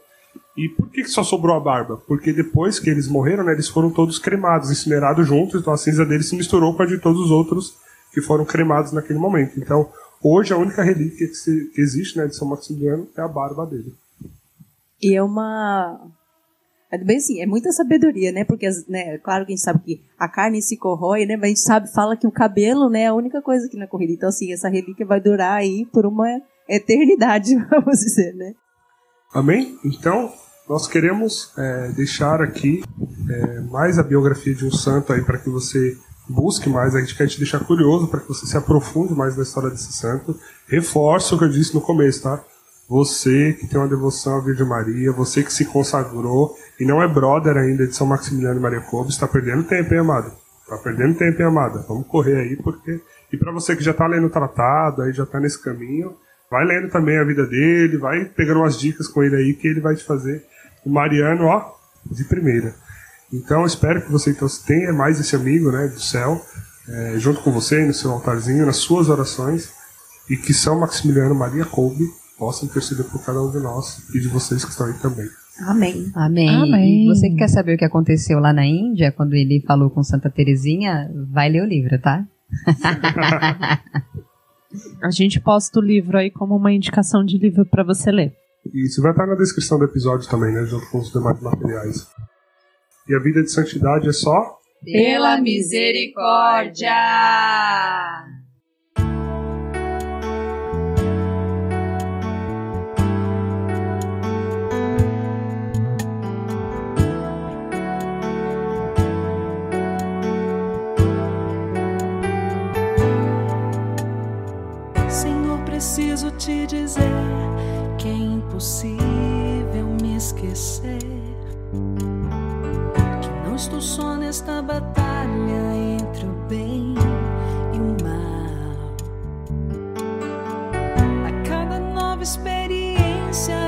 E por que só sobrou a barba? Porque depois que eles morreram, né, eles foram todos cremados, incinerados juntos, então a cinza deles se misturou com a de todos os outros que foram cremados naquele momento. Então, hoje a única relíquia que, se, que existe né, de São Maximiliano é a barba dele. E é uma é bem assim, é muita sabedoria, né? Porque, né, claro que a gente sabe que a carne se corrói, né? Mas a gente sabe, fala que o cabelo, né, é a única coisa que na corrida. Então, assim, essa relíquia vai durar aí por uma eternidade, vamos dizer, né? Amém? Então, nós queremos é, deixar aqui é, mais a biografia de um santo aí para que você busque mais. A gente quer te deixar curioso para que você se aprofunde mais na história desse santo. Reforço o que eu disse no começo, tá? Você que tem uma devoção à Virgem Maria, você que se consagrou e não é brother ainda de São Maximiliano e Maria Cobo, está perdendo tempo, hein, amado? Está perdendo tempo, hein, amada? Vamos correr aí, porque. E para você que já está lendo o tratado, aí já está nesse caminho, vai lendo também a vida dele, vai pegando umas dicas com ele aí, que ele vai te fazer o Mariano, ó, de primeira. Então, espero que você então, tenha mais esse amigo, né, do céu, é, junto com você, no seu altarzinho, nas suas orações, e que São Maximiliano Maria Kolbe possa interceder por cada um de nós e de vocês que estão aí também. Amém. Amém. Amém. Você que quer saber o que aconteceu lá na Índia, quando ele falou com Santa Terezinha, vai ler o livro, tá? A gente posta o livro aí como uma indicação de livro para você ler. Isso vai estar na descrição do episódio também, né? Junto com os demais materiais. E a vida de santidade é só. Pela misericórdia! preciso te dizer que é impossível me esquecer. Que não estou só nesta batalha entre o bem e o mal. A cada nova experiência